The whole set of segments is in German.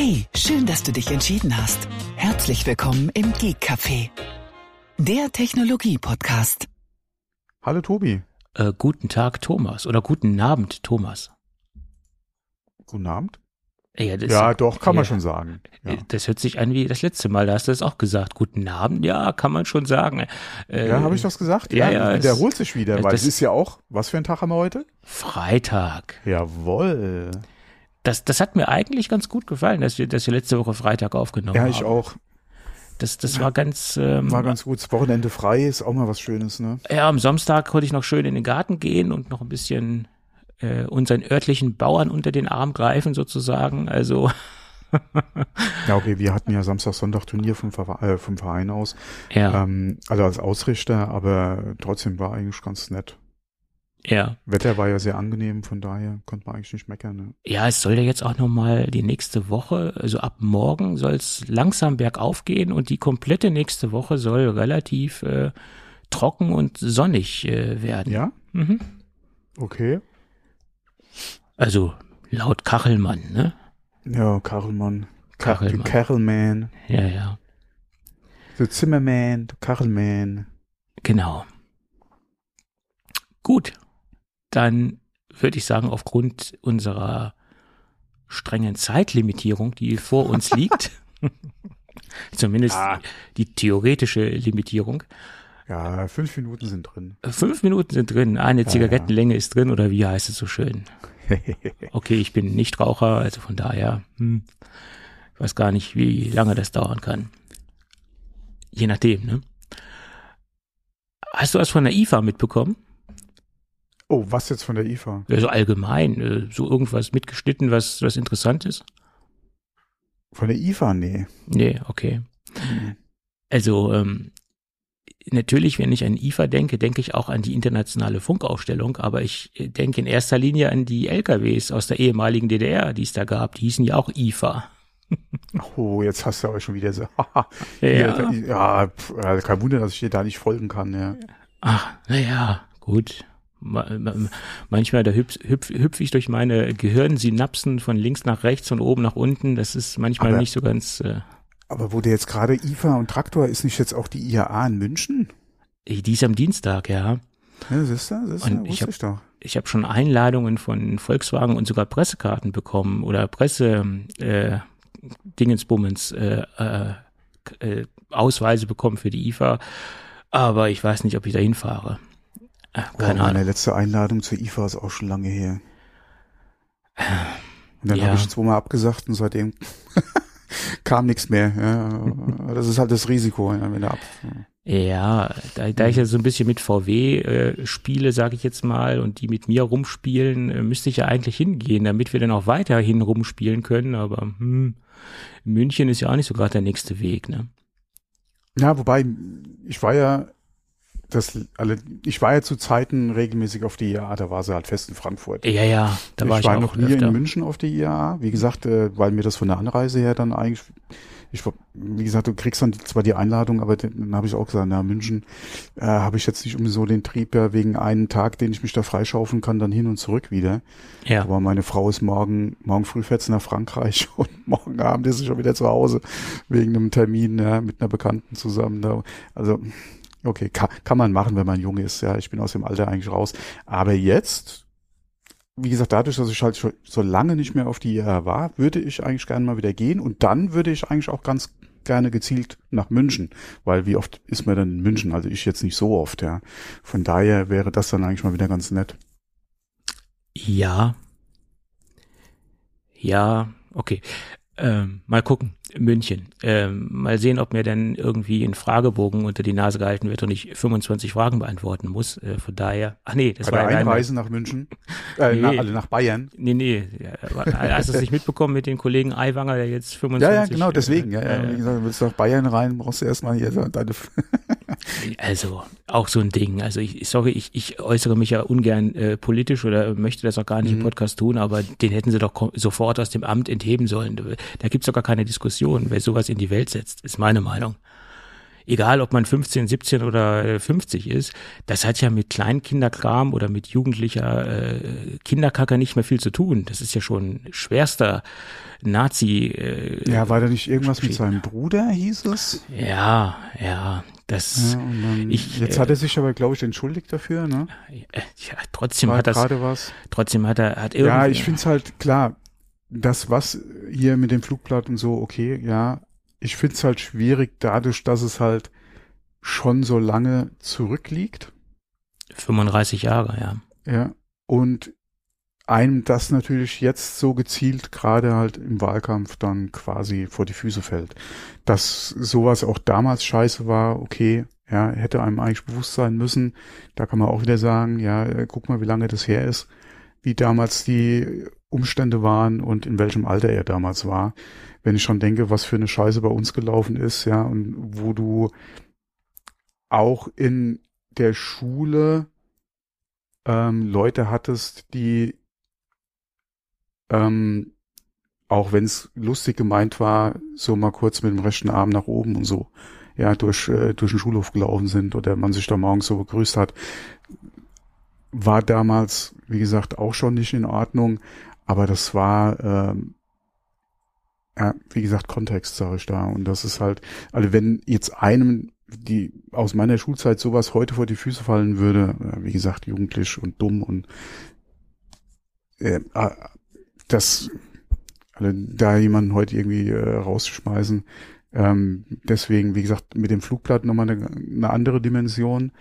Hey, schön, dass du dich entschieden hast. Herzlich willkommen im Geek Café, der Technologie-Podcast. Hallo Tobi. Äh, guten Tag, Thomas. Oder guten Abend, Thomas. Guten Abend. Ja, das, Ja, doch, kann man ja, schon sagen. Ja, Das hört sich an wie das letzte Mal. Da hast du es auch gesagt. Guten Abend. Ja, kann man schon sagen. Äh, ja habe ich das gesagt? ja, ja, Das wiederholt es- sich wieder, das- weil das- es ist ja auch, was für ein Tag haben wir heute? Freitag. Jawohl. Das, das hat mir eigentlich ganz gut gefallen, dass wir, dass wir letzte Woche Freitag aufgenommen Ja, haben. ich auch. Das, das war ganz, ähm, War ganz gut. Das Wochenende frei ist auch mal was Schönes, ne? ja, am Samstag konnte ich noch schön in den Garten gehen und noch ein bisschen äh, unseren örtlichen Bauern unter den Arm greifen sozusagen. Also, Ja, okay, wir hatten ja Samstag, Sonntag Turnier vom, äh, vom Verein aus. ja, Ähm, also als Ausrichter, aber trotzdem war eigentlich ganz nett. Ja. Wetter war ja sehr angenehm, von daher konnte man eigentlich nicht meckern. Ne? Ja, es soll ja jetzt auch noch mal die nächste Woche, also ab morgen soll es langsam bergauf gehen und die komplette nächste Woche soll relativ äh, trocken und sonnig äh, werden. Ja? Mhm. Okay. Also laut Kachelmann, ne? Ja, Kachelmann. Ka Kachelmann. Kachelman. Ja, ja, Der Zimmerman, der Kachelman. genau. Gut, dann würde ich sagen, aufgrund unserer strengen Zeitlimitierung, die vor uns liegt, zumindest Ah. die theoretische Limitierung, Ja, fünf Minuten sind drin. Fünf Minuten sind drin, eine Ja, Zigarettenlänge ist drin oder wie heißt es so schön? Okay, ich bin Nichtraucher, also von daher, hm, ich weiß gar nicht, wie lange das dauern kann. Je nachdem, ne? Hast du was von der IFA mitbekommen? Oh, was jetzt von der IFA? Also allgemein, äh, so irgendwas mitgeschnitten, was, was interessant ist? Von der IFA? Nee. Nee, okay. Also, ähm, natürlich, wenn ich an IFA denke, denke ich auch an die internationale Funkausstellung, aber ich äh, denke in erster Linie an die LKWs aus der ehemaligen DDR, die es da gab. Die hießen ja auch IFA. Oh, jetzt hast du aber schon wieder so. Ja. ja, kein Wunder, dass ich dir da nicht folgen kann. Ja. Ach, naja, gut. Ma- ma- Manchmal da hüpf, hüpf, hüpf ich durch meine Gehirnsynapsen von links nach rechts und oben nach unten. Das ist manchmal Aber- nicht so ganz. Äh, Aber wo der jetzt gerade IFA und Traktor ist nicht jetzt auch die IAA in München? dies am Dienstag, ja. Ja, siehst du, siehst du, Und ich hab- ich doch. ich habe schon Einladungen von Volkswagen und sogar Pressekarten bekommen oder Presse äh, Dingensbummens äh, äh, äh, Ausweise bekommen für die IFA, aber ich weiß nicht, ob ich da hinfahre. Keine oh, meine Ahnung. letzte Einladung zur IFA ist auch schon lange her. Und dann Ja. habe ich zweimal abgesagt und seitdem kam nichts mehr. Ja. Das ist halt das Risiko, ja, wenn du ab. Ja, da, da ich ja so ein bisschen mit VW äh, spiele, sage ich jetzt mal, und die mit mir rumspielen, äh, müsste ich ja eigentlich hingehen, damit wir dann auch weiterhin rumspielen können. Aber hm, München ist ja auch nicht so gerade der nächste Weg, ne? Ja, wobei, ich war ja, das, alle, ich war ja zu Zeiten regelmäßig auf die IAA, da war sie halt fest in Frankfurt. Ja, ja, da war ich ich, war noch nie öfter. in München auf die IAA. Wie gesagt, äh, weil mir das von der Anreise her dann eigentlich, ich, wie gesagt, du kriegst dann zwar die Einladung, aber dann, dann habe ich auch gesagt, na, München äh, habe ich jetzt nicht um so den Trieb ja wegen einen Tag, den ich mich da freischaufeln kann, dann hin und zurück wieder. Ja. Aber meine Frau ist morgen, morgen früh fährt sie nach Frankreich und morgen Abend ist sie schon wieder zu Hause wegen einem Termin ja, mit einer Bekannten zusammen. Da. Also, okay, kann, kann man machen, wenn man jung ist. Ja, ich bin aus dem Alter eigentlich raus. Aber jetzt, wie gesagt, dadurch, dass ich halt schon so lange nicht mehr auf die IAA war, würde ich eigentlich gerne mal wieder gehen und dann würde ich eigentlich auch ganz gerne gezielt nach München, weil wie oft ist man dann in München? Also ich jetzt nicht so oft, ja. Von daher wäre das dann eigentlich mal wieder ganz nett. Ja. Ja, okay. Ähm, mal gucken, München. Ähm, mal sehen, ob mir dann irgendwie ein Fragebogen unter die Nase gehalten wird und ich 25 Fragen beantworten muss. Äh, von daher, ach nee, das Bei war der ja eine- Einreise nach München, äh, Nee. nach, also nach Bayern. Nee, nee. Ja, hast du es nicht mitbekommen mit dem Kollegen Aiwanger, der jetzt 25 Ja, ja, genau, deswegen. Ja, ja. äh, Wie gesagt, willst du nach Bayern rein, brauchst du erstmal hier deine. Also, auch so ein Ding. Also ich, sorry, ich, ich äußere mich ja ungern äh, politisch oder möchte das auch gar nicht im Podcast tun, aber den hätten sie doch sofort aus dem Amt entheben sollen. Da gibt's doch gar keine Diskussion, wer sowas in die Welt setzt, ist meine Meinung. egal ob man 15, 17 oder 50 ist, das hat ja mit Kleinkinderkram oder mit jugendlicher äh, Kinderkacker nicht mehr viel zu tun. Das ist ja schon schwerster Nazi. Äh, ja, war da nicht irgendwas mit seinem Bruder, hieß es? Ja, ja. Das, ja, dann, ich, jetzt hat er sich aber, glaube ich, entschuldigt dafür, ne? Ja, trotzdem war hat das, gerade was. trotzdem hat er, hat Ja, ich finde es halt klar, das was hier mit dem Flugblatt und so, okay, ja, ich finde es halt schwierig dadurch, dass es halt schon so lange zurückliegt. 35 Jahre, ja. Ja. Und einem das natürlich jetzt so gezielt gerade halt im Wahlkampf dann quasi vor die Füße fällt. Dass sowas auch damals scheiße war, okay, ja, hätte einem eigentlich bewusst sein müssen. Da kann man auch wieder sagen, ja, guck mal, wie lange das her ist, wie damals die Umstände waren und in welchem Alter er damals war. Wenn ich schon denke, was für eine Scheiße bei uns gelaufen ist, ja, und wo du auch in der Schule ähm, Leute hattest, die ähm, auch wenn es lustig gemeint war, so mal kurz mit dem rechten Arm nach oben und so, ja, durch, äh, durch den Schulhof gelaufen sind oder man sich da morgens so begrüßt hat, war damals, wie gesagt, auch schon nicht in Ordnung, aber das war, ähm, ja, wie gesagt, Kontext, sage ich da. Und das ist halt, also wenn jetzt einem, die aus meiner Schulzeit sowas heute vor die Füße fallen würde, äh, wie gesagt, jugendlich und dumm und äh, das, also da jemanden heute irgendwie äh, rausschmeißen. Ähm, deswegen, wie gesagt, mit dem Flugblatt nochmal eine, eine andere Dimension.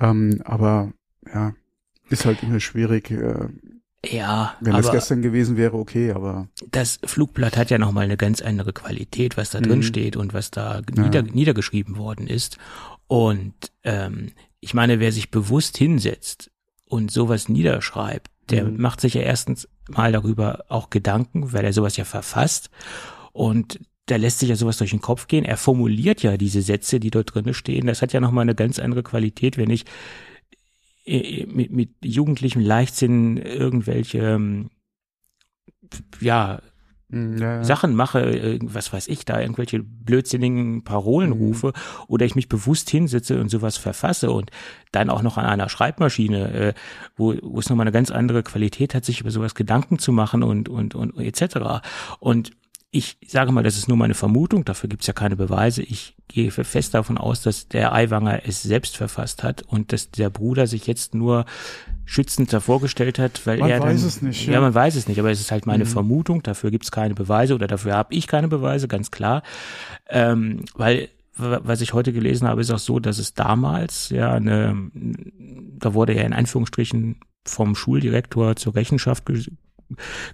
Ähm, aber ja, ist halt immer schwierig. Äh, ja, wenn das gestern gewesen wäre, okay, aber das Flugblatt hat ja nochmal eine ganz andere Qualität, was da drin mhm. steht und was da ja. nieder, niedergeschrieben worden ist. Und ähm, ich meine, wer sich bewusst hinsetzt und sowas niederschreibt, der mhm. macht sich ja erstens mal darüber auch Gedanken, weil er sowas ja verfasst. Und da lässt sich ja sowas durch den Kopf gehen. Er formuliert ja diese Sätze, die dort drin stehen. Das hat ja nochmal eine ganz andere Qualität, wenn ich äh, mit, mit jugendlichem Leichtsinn irgendwelche, ähm, ja, ja, Sachen mache, was weiß ich, da irgendwelche blödsinnigen Parolen mhm. rufe oder ich mich bewusst hinsitze und sowas verfasse und dann auch noch an einer Schreibmaschine, äh, wo, wo es nochmal eine ganz andere Qualität hat, sich über sowas Gedanken zu machen und, und, und etc. Und ich sage mal, das ist nur meine Vermutung, dafür gibt's ja keine Beweise. Ich gehe fest davon aus, dass der Eiwanger es selbst verfasst hat und dass der Bruder sich jetzt nur schützend davor gestellt hat, weil man er Man weiß es nicht. Ja. ja. man weiß es nicht, aber es ist halt meine mhm. Vermutung, dafür gibt's keine Beweise oder dafür habe ich keine Beweise, ganz klar. Ähm, weil was ich heute gelesen habe, ist auch so, dass es damals ja eine, da wurde ja in Anführungsstrichen vom Schuldirektor zur Rechenschaft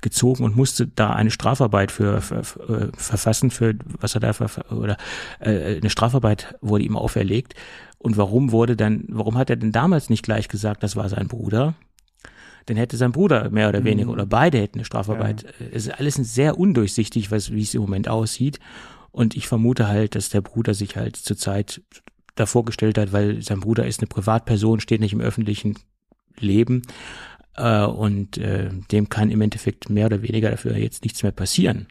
gezogen und musste da eine Strafarbeit für, für, für äh, verfassen, für was er da oder äh, eine Strafarbeit wurde ihm auferlegt. Und warum wurde dann, warum hat er denn damals nicht gleich gesagt, das war sein Bruder? Dann hätte sein Bruder mehr oder weniger mhm. oder beide hätten eine Strafarbeit. Ja. Es ist alles sehr undurchsichtig, was wie es im Moment aussieht. Und ich vermute halt, dass der Bruder sich halt zurzeit davor gestellt hat, weil sein Bruder ist eine Privatperson, steht nicht im öffentlichen Leben äh, und äh, dem kann im Endeffekt mehr oder weniger dafür jetzt nichts mehr passieren.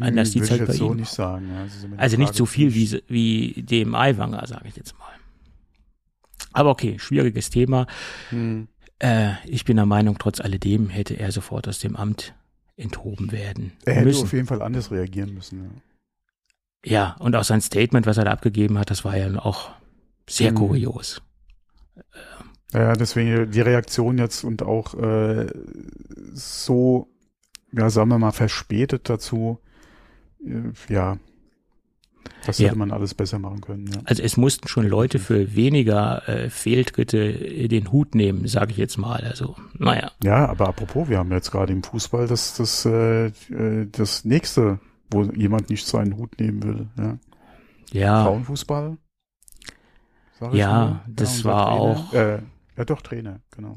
Anders sieht's halt bei so ihm. Nicht sagen, ja. also, also nicht so viel wie, wie dem Eiwanger, sage ich jetzt mal. Aber okay, schwieriges Thema. Hm. Äh, ich bin der Meinung, trotz alledem hätte er sofort aus dem Amt enthoben werden. Er hätte müssen. auf jeden Fall anders reagieren müssen. Ja. ja, und auch sein Statement, was er da abgegeben hat, das war ja auch sehr hm. kurios. Ja, deswegen die Reaktion jetzt und auch äh, so, ja, sagen wir mal, verspätet dazu, äh, ja, das hätte ja. man alles besser machen können. Ja. Also es mussten schon Leute für weniger äh, Fehltritte den Hut nehmen, sage ich jetzt mal. Also, naja. Ja, aber apropos, wir haben jetzt gerade im Fußball das, das, äh, äh das nächste, wo jemand nicht seinen Hut nehmen will. Ja. ja. Frauenfußball. Ja, das war Trainer, auch. Äh, ja, doch, Trainer, genau.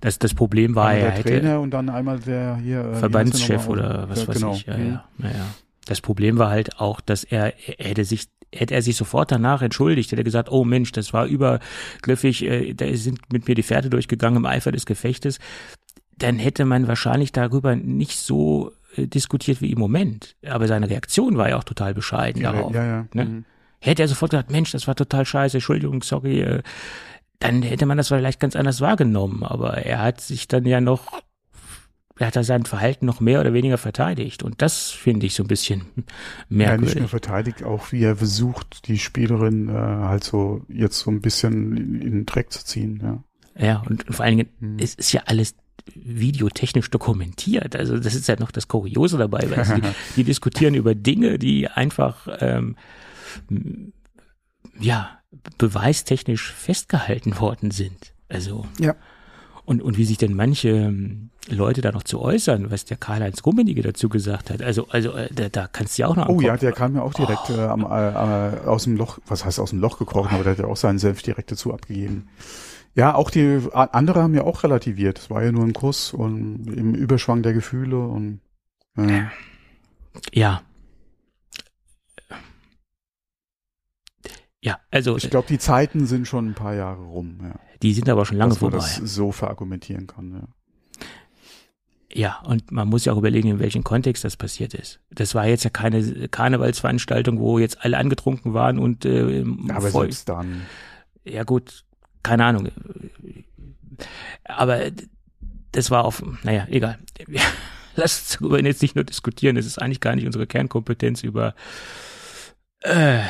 Das, das Problem war, ja, er hätte Trainer und dann einmal der hier äh, Verbandschef oder was ja, weiß genau. ich. Ja, mhm. ja, ja. Das Problem war halt auch, dass er, er hätte sich hätte er sich sofort danach entschuldigt, hätte er gesagt, oh Mensch, das war übergriffig, äh, da sind mit mir die Pferde durchgegangen im Eifer des Gefechtes, dann hätte man wahrscheinlich darüber nicht so äh, diskutiert wie im Moment. Aber seine Reaktion war ja auch total bescheiden ja, darauf. Ja, ja. Ne? Mhm. hätte er sofort gesagt, Mensch, das war total scheiße, Entschuldigung, sorry, äh, dann hätte man das vielleicht ganz anders wahrgenommen. Aber er hat sich dann ja noch, er hat da sein Verhalten noch mehr oder weniger verteidigt. Und das finde ich so ein bisschen merkwürdig. Ja, nicht nur verteidigt, auch wie er versucht, die Spielerin äh, halt so jetzt so ein bisschen in, in den Dreck zu ziehen. Ja, ja und, vor allen Dingen, hm. es ist ja alles videotechnisch dokumentiert. Also das ist ja noch das Kuriose dabei, weil sie, die diskutieren über Dinge, die einfach ähm, ja beweistechnisch festgehalten worden sind. Also ja. Und, und wie sich denn manche ähm, Leute da noch zu äußern, was der Karl-Heinz Rummenigge dazu gesagt hat. Also, also äh, da, da kannst du ja auch noch Oh ja, der kam ja auch direkt oh. äh, am, äh, aus dem Loch, was heißt aus dem Loch gekrochen, oh. aber der hat ja auch seinen Senf direkt dazu abgegeben. Ja, auch die andere haben ja auch relativiert. Es war ja nur ein Kuss und im Überschwang der Gefühle und äh. ja. Ja, also ich glaube, die Zeiten sind schon ein paar Jahre rum. Ja. Die sind aber schon lange Dass man vorbei. das so verargumentieren kann. Ja. Ja, und man muss ja auch überlegen, in welchem Kontext das passiert ist. Das war jetzt ja keine Karnevalsveranstaltung, wo jetzt alle angetrunken waren und äh, aber voll, selbst dann. Ja gut, keine Ahnung. Aber das war auf, naja, egal. Lass uns darüber jetzt nicht nur diskutieren. Es ist eigentlich gar nicht unsere Kernkompetenz über äh,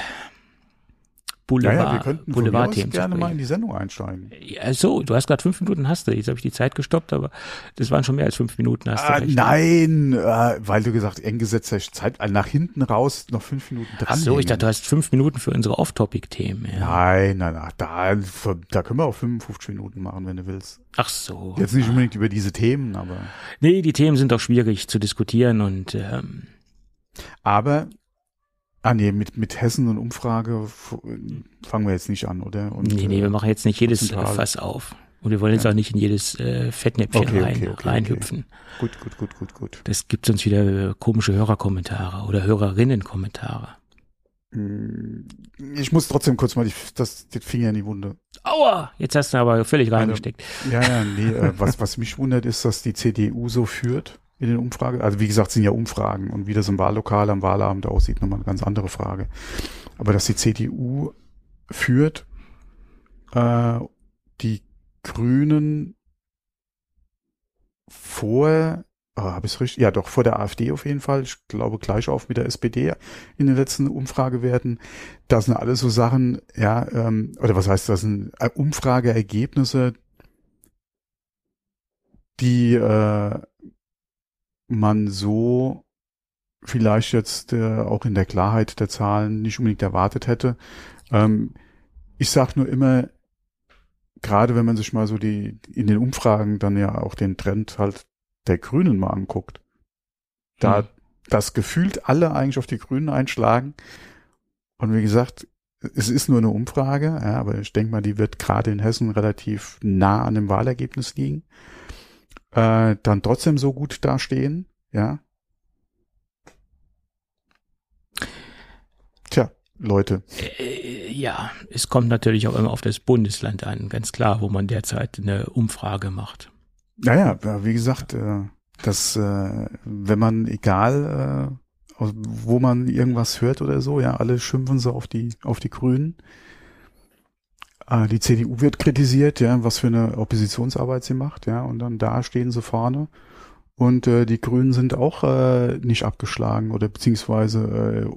Boulevard, ja, ja, wir könnten Boulevard-Themen gerne mal in die Sendung einsteigen. Ja, so, du hast gerade fünf Minuten hast du. Jetzt habe ich die Zeit gestoppt, aber das waren schon mehr als fünf Minuten. Hast ah, nein, äh, weil du gesagt, eng gesetzte Zeit, äh, nach hinten raus noch fünf Minuten dran. Ach so, ich dachte, du hast fünf Minuten für unsere Off-Topic-Themen. Ja. Nein, nein, nein, da, da können wir auch 55 Minuten machen, wenn du willst. Ach so. Jetzt nicht unbedingt über diese Themen, aber. Nee, die Themen sind doch schwierig zu diskutieren und ähm, aber Ah nee, mit, mit Hessen und Umfrage fangen wir jetzt nicht an, oder? Und, nee, nee, wir machen jetzt nicht jedes zentral. Fass auf. Und wir wollen jetzt ja. auch nicht in jedes äh, Fettnäpfchen okay, rein, okay, okay, reinhüpfen. Gut, gut, gut, gut, gut. Das gibt sonst wieder komische Hörerkommentare oder Hörerinnenkommentare. Hm, ich muss trotzdem kurz mal die, das, den Finger in die Wunde. Aua! Jetzt hast du aber völlig reingesteckt. Ja, ja, nee, äh, was, was mich wundert, ist, dass die CDU so führt in den Umfragen. Also wie gesagt, sind ja Umfragen und wie das im Wahllokal am Wahlabend aussieht, nochmal eine ganz andere Frage. Aber dass die CDU führt, äh, die Grünen vor, oh, habe ich richtig? Ja, doch vor der AfD auf jeden Fall. Ich glaube gleich auf mit der SPD in den letzten Umfragewerten. Das sind alles so Sachen, ja, ähm, oder was heißt das sind äh, Umfrageergebnisse, die äh, man so vielleicht jetzt äh, auch in der Klarheit der Zahlen nicht unbedingt erwartet hätte. Ähm, ich sage nur immer, gerade wenn man sich mal so die in den Umfragen dann ja auch den Trend halt der Grünen mal anguckt, da hm. das gefühlt alle eigentlich auf die Grünen einschlagen. Und wie gesagt, es ist nur eine Umfrage, ja, aber ich denke mal, die wird gerade in Hessen relativ nah an dem Wahlergebnis liegen äh, dann trotzdem so gut dastehen, ja. Tja, Leute. Äh, ja, es kommt natürlich auch immer auf das Bundesland an, ganz klar, wo man derzeit eine Umfrage macht. Naja, wie gesagt, äh, dass äh, wenn man egal äh, wo man irgendwas hört oder so, ja, alle schimpfen so auf die auf die Grünen. Äh, die CDU wird kritisiert, ja, was für eine Oppositionsarbeit sie macht, ja, und dann da stehen sie vorne. Und äh, die Grünen sind auch äh, nicht abgeschlagen oder beziehungsweise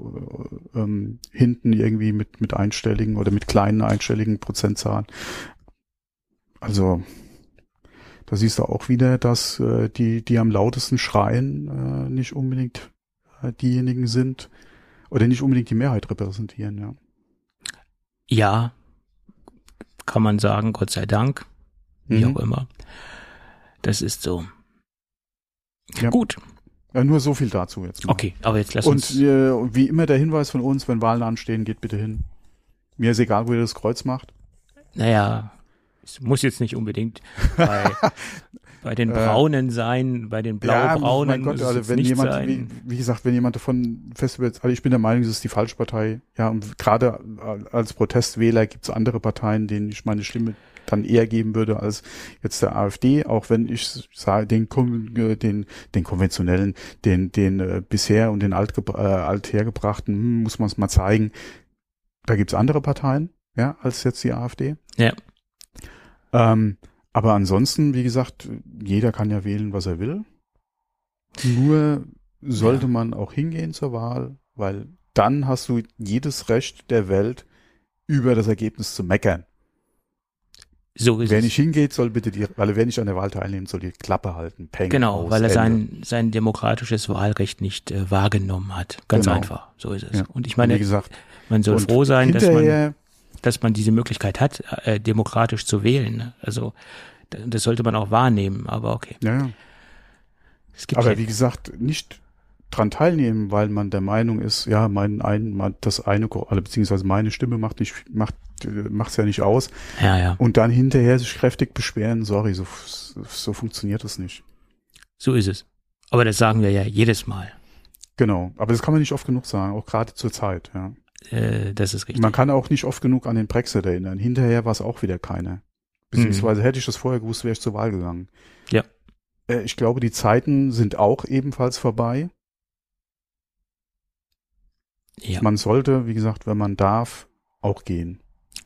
äh, ähm, hinten irgendwie mit, mit einstelligen oder mit kleinen einstelligen Prozentzahlen. Also da siehst du auch wieder, dass äh, die, die am lautesten schreien, äh, nicht unbedingt äh, diejenigen sind oder nicht unbedingt die Mehrheit repräsentieren, ja. Ja, kann man sagen, Gott sei Dank, wie mhm. auch immer. Das ist so. Ja. Gut. Ja, nur so viel dazu jetzt. Mal. Okay, aber jetzt lass und, uns. Und wie immer der Hinweis von uns, wenn Wahlen anstehen, geht bitte hin. Mir ist egal, wo ihr das Kreuz macht. Naja, es muss jetzt nicht unbedingt bei, bei den äh, Braunen äh, sein, bei den Blau-Braunen. Ja, Gott, also wenn jemand, wie, wie, gesagt, wenn jemand davon Festivals, also ich bin der Meinung, es ist die Falschpartei. Ja, und gerade als Protestwähler gibt es andere Parteien, denen ich meine Stimme dann eher geben würde als jetzt der AfD, auch wenn ich sage, den, den, den konventionellen, den, den äh, bisher und den alt, äh, althergebrachten, hm, muss man es mal zeigen, da gibt's andere Parteien, ja, als jetzt die AfD. Ja. Ähm, aber ansonsten, wie gesagt, jeder kann ja wählen, was er will. Nur sollte Ja. man auch hingehen zur Wahl, weil dann hast du jedes Recht der Welt, über das Ergebnis zu meckern. So ist Wer nicht hingeht, soll bitte die, weil wer nicht an der Wahl teilnimmt, soll die Klappe halten. Peng, Genau, aus, weil er Ende. sein, sein demokratisches Wahlrecht nicht äh, wahrgenommen hat. Ganz Genau. einfach. So ist es. Ja. Und ich meine, wie gesagt, man soll froh sein, dass man, dass man diese Möglichkeit hat, äh, demokratisch zu wählen. ne? Also das sollte man auch wahrnehmen, aber okay. ja, ja. Aber ja, wie gesagt, nicht dran teilnehmen, weil man der Meinung ist, ja, mein ein, das eine, also beziehungsweise meine Stimme macht nicht, macht, äh, macht's ja nicht aus. ja, ja, Und dann hinterher sich kräftig beschweren, sorry, so, so funktioniert das nicht. so ist es. Aber das sagen wir ja jedes Mal. Genau. Aber das kann man nicht oft genug sagen, auch gerade zur Zeit, ja. Äh, das ist richtig. Man kann auch nicht oft genug an den Brexit erinnern. Hinterher war es auch wieder keiner. Beziehungsweise hätte ich das vorher gewusst, wäre ich zur Wahl gegangen. Ja. Äh, ich glaube, die Zeiten sind auch ebenfalls vorbei. Ja, Man sollte, wie gesagt, wenn man darf, auch gehen.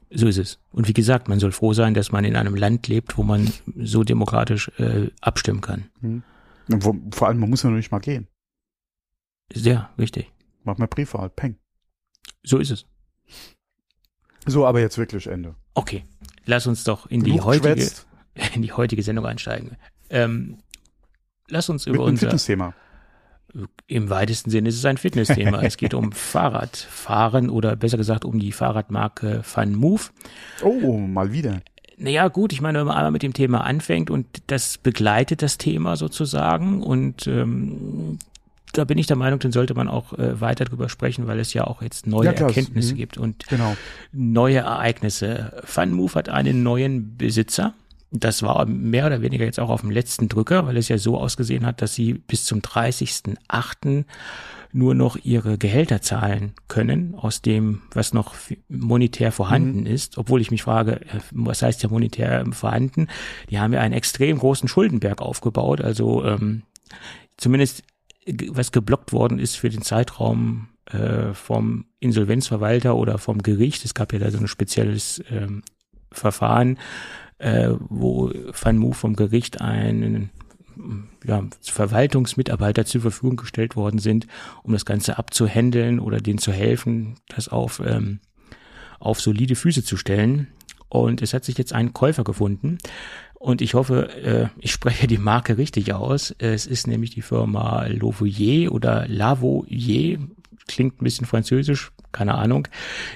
so ist es. Und wie gesagt, man soll froh sein, dass man in einem Land lebt, wo man so demokratisch äh, abstimmen kann. Und wo, vor allem, man muss ja noch nicht mal gehen. Ja, richtig. Mach mal Briefwahl, peng. So ist es. So, aber jetzt wirklich Ende. Okay, lass uns doch in die heutige, in die heutige Sendung einsteigen. Ähm, lass uns mit über einem unser, Fitnessthema. im weitesten Sinne ist es ein Fitnessthema. es geht um Fahrradfahren oder besser gesagt um die Fahrradmarke Fun Move. Oh, mal wieder. Naja, gut, ich meine, wenn man einmal mit dem Thema anfängt und das begleitet das Thema sozusagen und ähm, da bin ich der Meinung, dann sollte man auch äh, weiter drüber sprechen, weil es ja auch jetzt neue Ja, Erkenntnisse mhm. gibt und Genau. neue Ereignisse. FunMove hat einen neuen Besitzer. Das war mehr oder weniger jetzt auch auf dem letzten Drücker, weil es ja so ausgesehen hat, dass sie bis zum 30.08. nur noch ihre Gehälter zahlen können aus dem, was noch monetär vorhanden ist. Obwohl ich mich frage, äh, was heißt ja monetär vorhanden? Die haben ja einen extrem großen Schuldenberg aufgebaut. Also ähm, zumindest was geblockt worden ist für den Zeitraum äh, vom Insolvenzverwalter oder vom Gericht. Es gab ja da so ein spezielles ähm, Verfahren, äh, wo Van Move vom Gericht einen ja, Verwaltungsmitarbeiter zur Verfügung gestellt worden sind, um das Ganze abzuhändeln oder denen zu helfen, das auf, ähm, auf solide Füße zu stellen. Und es hat sich jetzt ein Käufer gefunden. Und ich hoffe, äh, ich spreche die Marke richtig aus. Es ist nämlich die Firma Lavoyer oder Lavoyer, klingt ein bisschen französisch, keine Ahnung,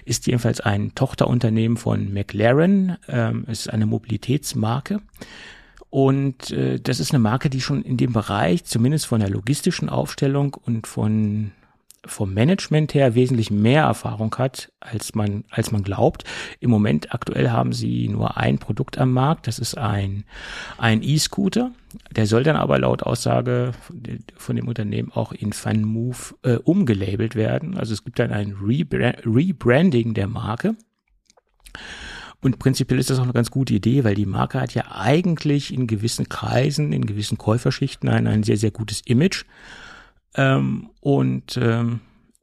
ist jedenfalls ein Tochterunternehmen von McLaren. Ähm, es ist eine Mobilitätsmarke. Und äh, das ist eine Marke, die schon in dem Bereich, zumindest von der logistischen Aufstellung und von vom Management her wesentlich mehr Erfahrung hat, als man, als man glaubt. Im Moment aktuell haben sie nur ein Produkt am Markt. Das ist ein, ein E-Scooter. Der soll dann aber laut Aussage von- dem Unternehmen auch in FunMove äh, umgelabelt werden. Also es gibt dann ein Rebra Rebranding der Marke. Und prinzipiell ist das auch eine ganz gute Idee, weil die Marke hat ja eigentlich in gewissen Kreisen, in gewissen Käuferschichten ein, ein sehr, sehr gutes Image. Ähm, und ähm,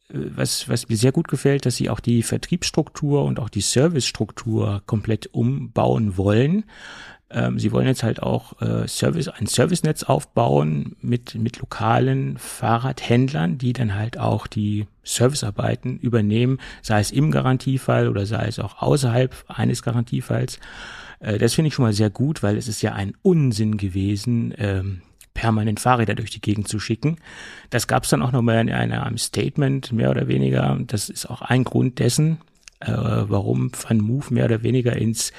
was, was mir sehr gut gefällt, dass sie auch die Vertriebsstruktur und auch die Servicestruktur komplett umbauen wollen. Ähm, sie wollen jetzt halt auch äh, Service, ein Servicenetz aufbauen mit, mit lokalen Fahrradhändlern, die dann halt auch die Servicearbeiten übernehmen, sei es im Garantiefall oder sei es auch außerhalb eines Garantiefalls. Äh, das finde ich schon mal sehr gut, weil es ist ja ein Unsinn gewesen, ähm, permanent Fahrräder durch die Gegend zu schicken. Das gab es dann auch nochmal in einem Statement, mehr oder weniger. Das ist auch ein Grund dessen, äh, warum Van Move mehr oder weniger ins,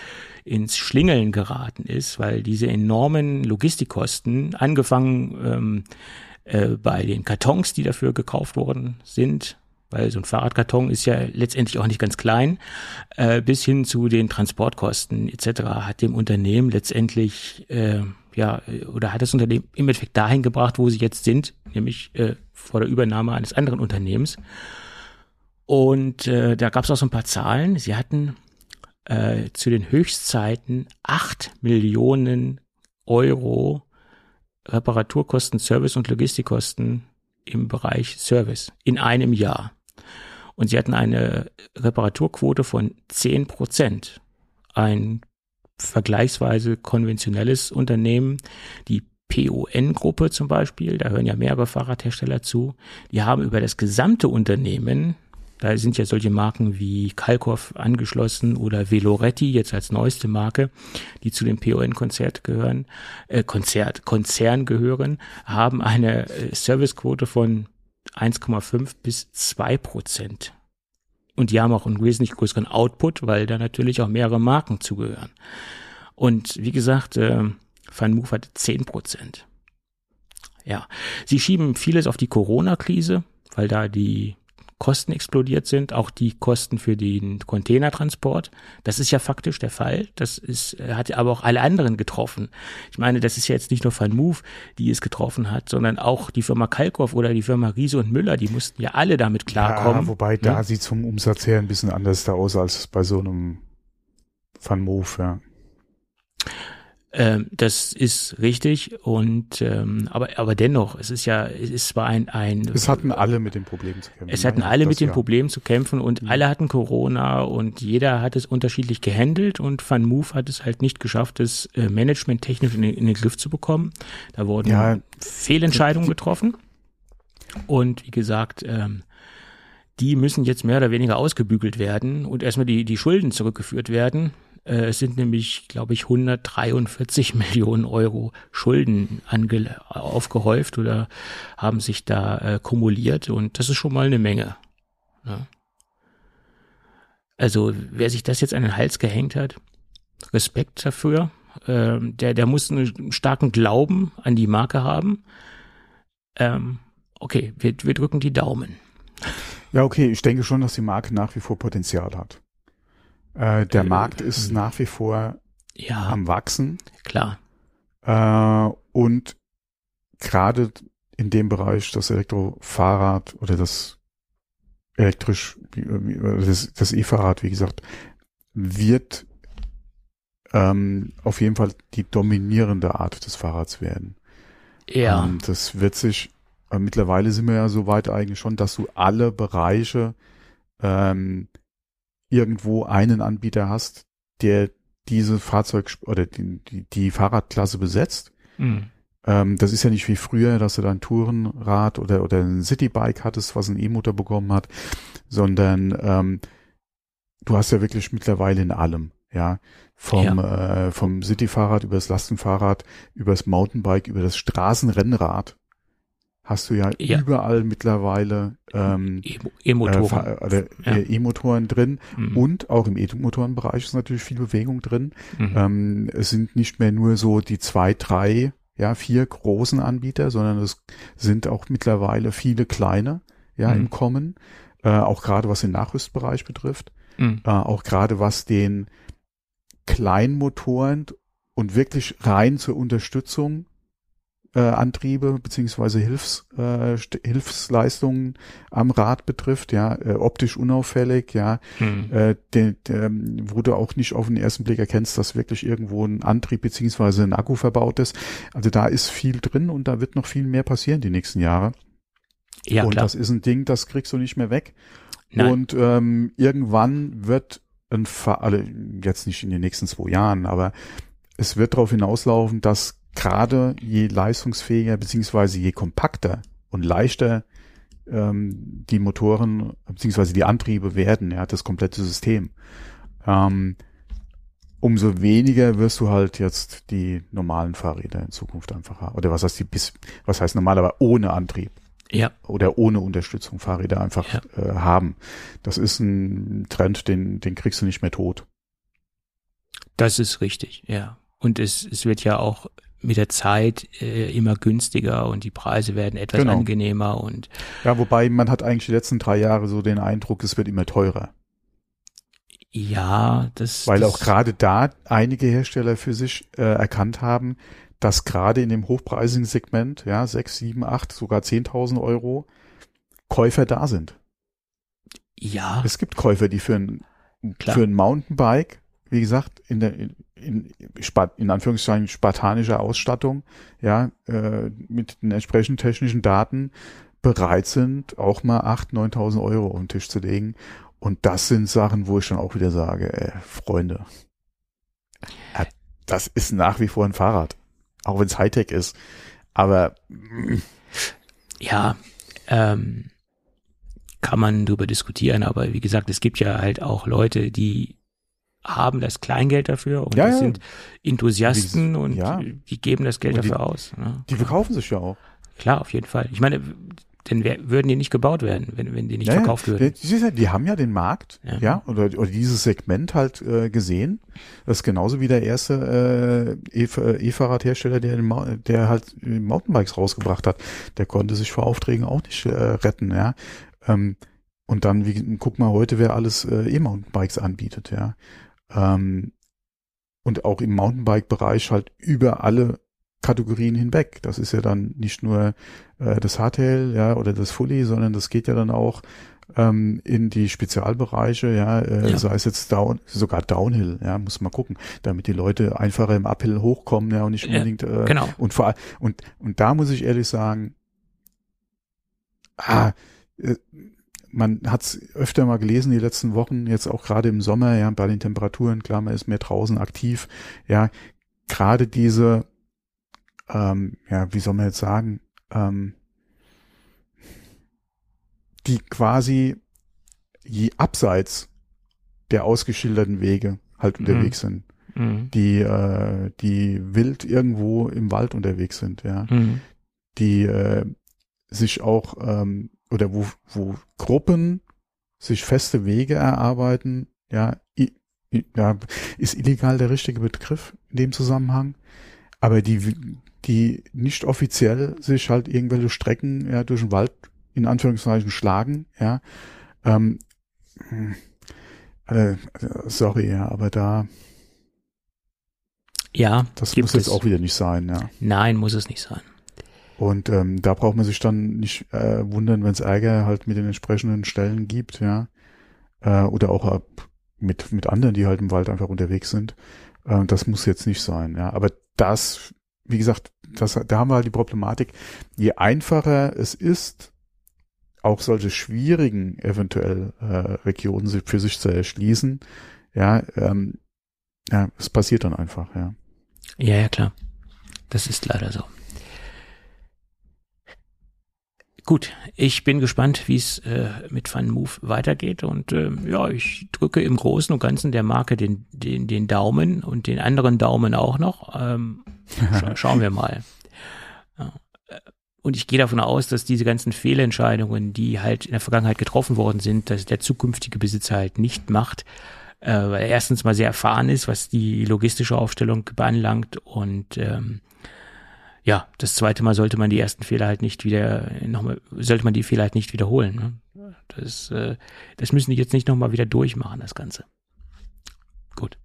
ins Schlingeln geraten ist, weil diese enormen Logistikkosten, angefangen ähm, äh, bei den Kartons, die dafür gekauft worden sind, weil so ein Fahrradkarton ist ja letztendlich auch nicht ganz klein, äh, bis hin zu den Transportkosten etc. hat dem Unternehmen letztendlich äh, ja oder hat das Unternehmen im Endeffekt dahin gebracht, wo sie jetzt sind, nämlich äh, vor der Übernahme eines anderen Unternehmens. Und äh, da gab es auch so ein paar Zahlen. Sie hatten äh, zu den Höchstzeiten acht Millionen Euro Reparaturkosten, Service und Logistikkosten im Bereich Service in einem Jahr. Und sie hatten eine Reparaturquote von 10 Prozent. Ein vergleichsweise konventionelles Unternehmen, die PON-Gruppe zum Beispiel, da hören ja mehrere Fahrradhersteller zu, die haben über das gesamte Unternehmen, da sind ja solche Marken wie Kalkoff angeschlossen oder Veloretti jetzt als neueste Marke, die zu dem PON-Konzert gehören, äh, Konzert, Konzern gehören, haben eine äh, Servicequote von 1,5 bis 2 Prozent. Und die haben auch einen wesentlich größeren Output, weil da natürlich auch mehrere Marken zugehören. Und wie gesagt, äh, Van Move hatte 10 Prozent. Ja, sie schieben vieles auf die Corona-Krise, weil da die Kosten explodiert sind, auch die Kosten für den Containertransport. Das ist ja faktisch der Fall. Das ist, hat aber auch alle anderen getroffen. Ich meine, das ist ja jetzt nicht nur Van Move, die es getroffen hat, sondern auch die Firma Kalkoff oder die Firma Riese und Müller, die mussten ja alle damit klarkommen. Ja, wobei da hm? sieht vom Umsatz her ein bisschen anders da aus als bei so einem Van Move, ja. Ähm, das ist richtig und ähm, aber aber dennoch, es ist ja, es ist zwar ein ein. Es hatten alle mit dem Problem zu kämpfen. Es hatten alle mit dem Problem zu kämpfen und mhm. alle hatten Corona und jeder hat es unterschiedlich gehandelt und Van Move hat es halt nicht geschafft, das äh, Management technisch in, in, den Griff zu bekommen. Da wurden ja, Fehlentscheidungen getroffen und wie gesagt. Ähm, die müssen jetzt mehr oder weniger ausgebügelt werden und erstmal die, die Schulden zurückgeführt werden. Äh, es sind nämlich, glaube ich, 143 Millionen Euro Schulden aufgehäuft oder haben sich da äh, kumuliert und das ist schon mal eine Menge. Ja. Also wer sich das jetzt an den Hals gehängt hat, Respekt dafür. Ähm, der, der muss einen starken Glauben an die Marke haben. Ähm, okay, wir, wir drücken die Daumen. Ja, okay, ich denke schon, dass die Marke nach wie vor Potenzial hat. Äh, der äh, Markt ist nach wie vor ja, am Wachsen. Klar. Äh, und gerade in dem Bereich das Elektrofahrrad oder das elektrisch, das, das E-Fahrrad, wie gesagt, wird ähm, auf jeden Fall die dominierende Art des Fahrrads werden. Ja. Und das wird sich, äh, mittlerweile sind wir ja so weit eigentlich schon, dass du alle Bereiche ähm, irgendwo einen Anbieter hast, der diese Fahrzeug oder die, die, die Fahrradklasse besetzt. Mhm. Ähm, das ist ja nicht wie früher, dass du da ein Tourenrad oder, oder ein Citybike hattest, was einen E-Motor bekommen hat, sondern ähm, du hast ja wirklich mittlerweile in allem, ja. Vom, ja. Äh, vom Cityfahrrad über das Lastenfahrrad, über das Mountainbike, über das Straßenrennrad, hast du ja, ja. überall mittlerweile ähm, E-Motoren äh, äh, E-Motoren drin mhm. und auch im E-Motorenbereich ist natürlich viel Bewegung drin. Mhm. Ähm, es sind nicht mehr nur so die zwei, drei, ja, vier großen Anbieter, sondern es sind auch mittlerweile viele kleine, ja, mhm. im Kommen. Äh, auch gerade was den Nachrüstbereich betrifft. Mhm. Äh, auch gerade was den Kleinmotoren und wirklich rein zur Unterstützung äh, Antriebe beziehungsweise Hilfs, äh, Hilfsleistungen am Rad betrifft, ja, äh, optisch unauffällig, ja, hm. äh, der, der, wo du auch nicht auf den ersten Blick erkennst, dass wirklich irgendwo ein Antrieb beziehungsweise ein Akku verbaut ist. Also da ist viel drin und da wird noch viel mehr passieren die nächsten Jahre. Ja, und klar. das ist ein Ding, das kriegst du nicht mehr weg. Nein. Und ähm, irgendwann wird ein Fahr also jetzt nicht in den nächsten zwei Jahren, aber es wird darauf hinauslaufen, dass gerade je leistungsfähiger beziehungsweise je kompakter und leichter ähm, die Motoren beziehungsweise die Antriebe werden, ja, das komplette System, ähm, umso weniger wirst du halt jetzt die normalen Fahrräder in Zukunft einfach haben. Oder was heißt die bis, was heißt normal, aber ohne Antrieb. Ja. Oder ohne Unterstützung Fahrräder einfach ja. äh, haben. Das ist ein Trend, den, den kriegst du nicht mehr tot. Das ist richtig, ja. Und es, es wird ja auch mit der Zeit äh, immer günstiger und die Preise werden etwas genau. angenehmer und ja, wobei man hat eigentlich die letzten drei Jahre so den Eindruck, es wird immer teurer. Ja, das weil das, auch gerade da einige Hersteller für sich äh, erkannt haben, dass gerade in dem hochpreisigen Segment, ja, sechs, sieben, acht, sogar zehntausend Euro Käufer da sind. Ja. Es gibt Käufer, die für ein, Klar. für ein Mountainbike, wie gesagt, in der, in, in, in Anführungszeichen spartanischer Ausstattung, ja, äh, mit den entsprechenden technischen Daten bereit sind, auch mal 8.000, 9.000 Euro auf den Tisch zu legen. Und das sind Sachen, wo ich dann auch wieder sage, ey, Freunde, das ist nach wie vor ein Fahrrad. Auch wenn es Hightech ist. Aber ja, ähm, kann man darüber diskutieren, aber wie gesagt, es gibt ja halt auch Leute, die haben das Kleingeld dafür und Ja, das ja. sind Enthusiasten und ja. die geben das Geld die- dafür aus. Ne? die verkaufen sich ja auch. Klar, auf jeden Fall. Ich meine, dann wär, würden die nicht gebaut werden, wenn, wenn die nicht verkauft würden. Die, die, die haben ja den Markt, Ja. oder, oder dieses Segment halt äh, gesehen. Das ist genauso wie der erste äh, E- äh, E-Fahrradhersteller, der, der halt Mountainbikes rausgebracht hat. Der konnte sich vor Aufträgen auch nicht äh, retten, ja. Ähm, und dann, wie, guck mal heute, wer alles äh, E-Mountainbikes anbietet, ja. Ähm, und auch im Mountainbike-Bereich halt über alle Kategorien hinweg. Das ist ja dann nicht nur äh, das Hardtail, ja, oder das Fully, sondern das geht ja dann auch ähm, in die Spezialbereiche, ja, äh, Ja. sei es jetzt Down, sogar Downhill, ja, muss man gucken, damit die Leute einfacher im Uphill hochkommen, ja, und nicht unbedingt äh, Genau. und vor und und da muss ich ehrlich sagen, ah, äh, man hat es öfter mal gelesen die letzten Wochen, jetzt auch gerade im Sommer, ja, bei den Temperaturen, klar, man ist mehr draußen aktiv, ja, gerade diese, ähm, ja, wie soll man jetzt sagen, ähm, die quasi je abseits der ausgeschilderten Wege halt Mhm. unterwegs sind Mhm. die, äh, die wild irgendwo im Wald unterwegs sind, ja, Mhm. die äh, sich auch ähm, oder wo, wo Gruppen sich feste Wege erarbeiten, ja, i, i, ja, ist illegal der richtige Begriff in dem Zusammenhang, aber die, die nicht offiziell sich halt irgendwelche Strecken ja, durch den Wald in Anführungszeichen schlagen, ja, ähm, äh, sorry, ja, aber da Ja, das muss jetzt es. auch wieder nicht sein, ja. Nein, muss es nicht sein. Und ähm, da braucht man sich dann nicht äh, wundern, wenn es Ärger halt mit den entsprechenden Stellen gibt, ja. Äh, oder auch äh, mit, mit anderen, die halt im Wald einfach unterwegs sind. Äh, das muss jetzt nicht sein, ja. Aber das, wie gesagt, das, da haben wir halt die Problematik, je einfacher es ist, auch solche schwierigen eventuell äh, Regionen für sich zu erschließen, ja, ähm, ja, es passiert dann einfach, ja. Ja, ja, klar. Das ist leider so. Gut, ich bin gespannt, wie es äh, mit Fun Move weitergeht und ähm, ja, ich drücke im Großen und Ganzen der Marke den, den, den Daumen und den anderen Daumen auch noch. Ähm, scha schauen wir mal. Ja. Und ich gehe davon aus, dass diese ganzen Fehlentscheidungen, die halt in der Vergangenheit getroffen worden sind, dass der zukünftige Besitzer halt nicht macht, äh, weil er erstens mal sehr erfahren ist, was die logistische Aufstellung beanlangt und ähm, ja, das zweite Mal sollte man die ersten Fehler halt nicht wieder nochmal, sollte man die Fehler halt nicht wiederholen. Ne? Das, äh, das müssen die jetzt nicht nochmal wieder durchmachen, das Ganze. Gut.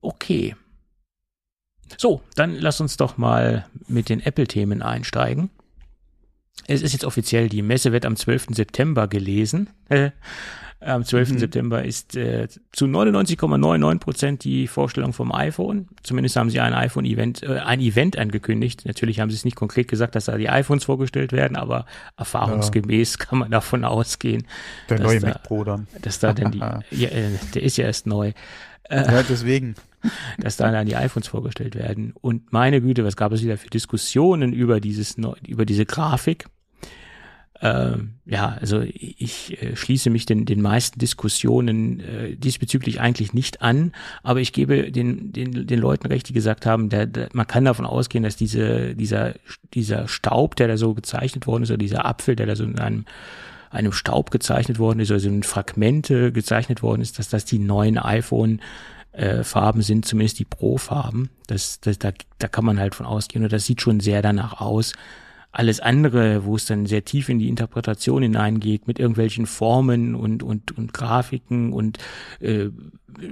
Okay. So, dann lass uns doch mal mit den Apple-Themen einsteigen. Es ist jetzt offiziell, die Messe wird am 12. September gelesen. Äh, am 12. Mhm. September ist äh, zu 99,99 Prozent die Vorstellung vom iPhone. Zumindest haben sie ein iPhone-Event, äh, ein Event angekündigt. Natürlich haben sie es nicht konkret gesagt, dass da die iPhones vorgestellt werden, aber erfahrungsgemäß kann man davon ausgehen, Der neue da- Mac Pro dann. dass da dann die, ja, äh, der ist ja erst neu, Ja, deswegen. dass da dann die iPhones vorgestellt werden. Und meine Güte, was gab es wieder für Diskussionen über dieses, über diese Grafik? Ähm, ja, also ich äh, schließe mich den, den meisten Diskussionen äh, diesbezüglich eigentlich nicht an, aber ich gebe den, den, den Leuten recht, die gesagt haben, der, der, man kann davon ausgehen, dass diese, dieser, dieser Staub, der da so gezeichnet worden ist, oder dieser Apfel, der da so in einem, einem Staub gezeichnet worden ist, oder so in Fragmente gezeichnet worden ist, dass das die neuen iPhone äh, Farben sind, zumindest die Pro-Farben. Das, das, da, da kann man halt von ausgehen und das sieht schon sehr danach aus. Alles andere, wo es dann sehr tief in die Interpretation hineingeht, mit irgendwelchen Formen und, und, und Grafiken und äh,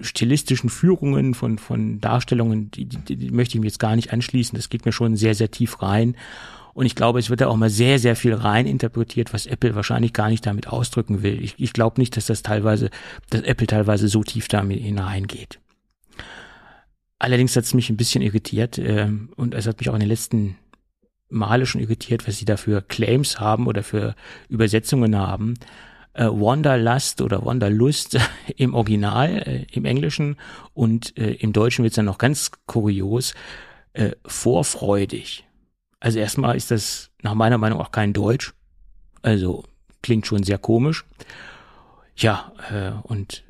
stilistischen Führungen von, von Darstellungen, die, die, die möchte ich mir jetzt gar nicht anschließen. Das geht mir schon sehr, sehr tief rein. Und ich glaube, es wird da auch mal sehr, sehr viel rein interpretiert, was Apple wahrscheinlich gar nicht damit ausdrücken will. Ich, ich glaube nicht, dass das teilweise, dass Apple teilweise so tief damit hineingeht. Allerdings hat es mich ein bisschen irritiert ähm, und es hat mich auch in den letzten Male schon irritiert, was sie da für Claims haben oder für Übersetzungen haben. Äh, Wanderlust oder Wanderlust im Original, äh, im Englischen und äh, im Deutschen wird es dann noch ganz kurios, äh, vorfreudig. Also erstmal ist das nach meiner Meinung auch kein Deutsch. Also klingt schon sehr komisch. Ja, äh, und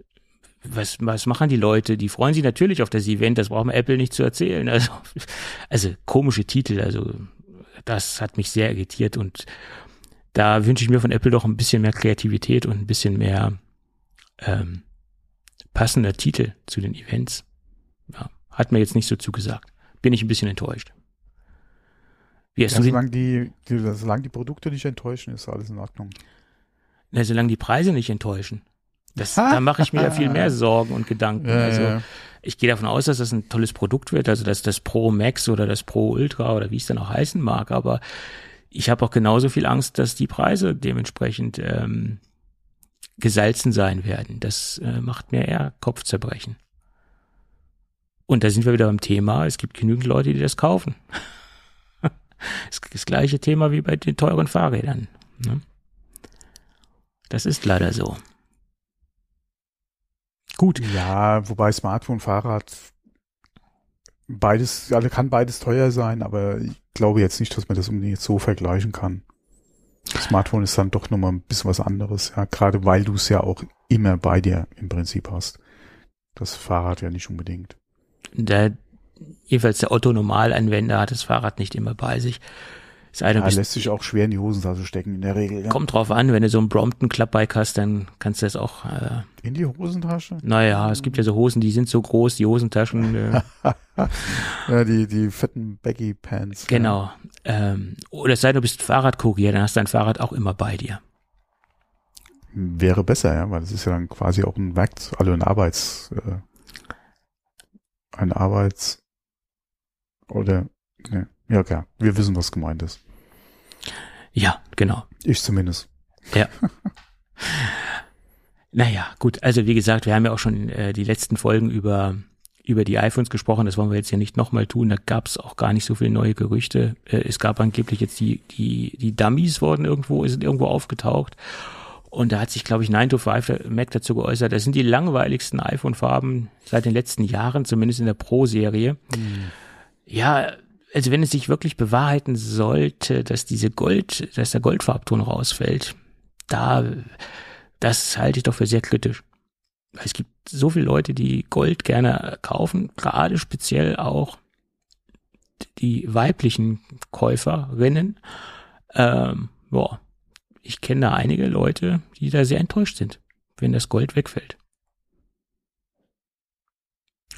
was, was machen die Leute? Die freuen sich natürlich auf das Event, das braucht man Apple nicht zu erzählen. Also, also komische Titel, also das hat mich sehr irritiert und da wünsche ich mir von Apple doch ein bisschen mehr Kreativität und ein bisschen mehr ähm, passender Titel zu den Events. Ja, hat mir jetzt nicht so zugesagt. Bin ich ein bisschen enttäuscht. Wie ja, solange die, die, solange die Produkte nicht enttäuschen, ist alles in Ordnung. Na, solange die Preise nicht enttäuschen. Das, da mache ich mir ja viel mehr Sorgen und Gedanken. Ja, also ja. ich gehe davon aus, dass das ein tolles Produkt wird, also dass das Pro Max oder das Pro Ultra oder wie es dann auch heißen mag, aber ich habe auch genauso viel Angst, dass die Preise dementsprechend ähm, gesalzen sein werden. Das äh, macht mir eher Kopfzerbrechen. Und da sind wir wieder beim Thema, es gibt genügend Leute, die das kaufen. das, das gleiche Thema wie bei den teuren Fahrrädern. Ne? Das ist leider so. Gut. Ja, wobei Smartphone, Fahrrad, beides, also kann beides teuer sein, aber ich glaube jetzt nicht, dass man das unbedingt jetzt so vergleichen kann. Smartphone ist dann doch nochmal ein bisschen was anderes, ja, gerade weil du es ja auch immer bei dir im Prinzip hast. Das Fahrrad ja nicht unbedingt. Der, jedenfalls der Otto-Normalanwender hat das Fahrrad nicht immer bei sich. Das eine ja, lässt sich auch schwer in die Hosentasche stecken in der Regel. Ja. Kommt drauf an, wenn du so ein Brompton Klappbike hast, dann kannst du das auch. Äh, in die Hosentasche? Naja, es gibt ja so Hosen, die sind so groß, die Hosentaschen. Äh, ja, die, die fetten Baggy Pants. Genau. Ja. Ähm, oder sei du bist Fahrradkurier, dann hast du dein Fahrrad auch immer bei dir. Wäre besser, ja, weil das ist ja dann quasi auch ein Werkzeug, also ein Arbeits, äh, ein Arbeits oder ne, ja, klar. Wir wissen, was gemeint ist. Ja, genau. Ich zumindest. Ja. naja, gut. Also wie gesagt, wir haben ja auch schon äh, die letzten Folgen über über die iPhones gesprochen. Das wollen wir jetzt hier nicht nochmal tun. Da gab es auch gar nicht so viele neue Gerüchte. Äh, es gab angeblich jetzt die die die Dummies wurden irgendwo sind irgendwo aufgetaucht. Und da hat sich, glaube ich, 9 to 5 Mac dazu geäußert. Das sind die langweiligsten iPhone-Farben seit den letzten Jahren, zumindest in der Pro-Serie. Hm. Ja, also wenn es sich wirklich bewahrheiten sollte, dass diese Gold, dass der Goldfarbton rausfällt, da, das halte ich doch für sehr kritisch. Es gibt so viele Leute, die Gold gerne kaufen, gerade speziell auch die weiblichen Käuferinnen. Ähm, boah, ich kenne da einige Leute, die da sehr enttäuscht sind, wenn das Gold wegfällt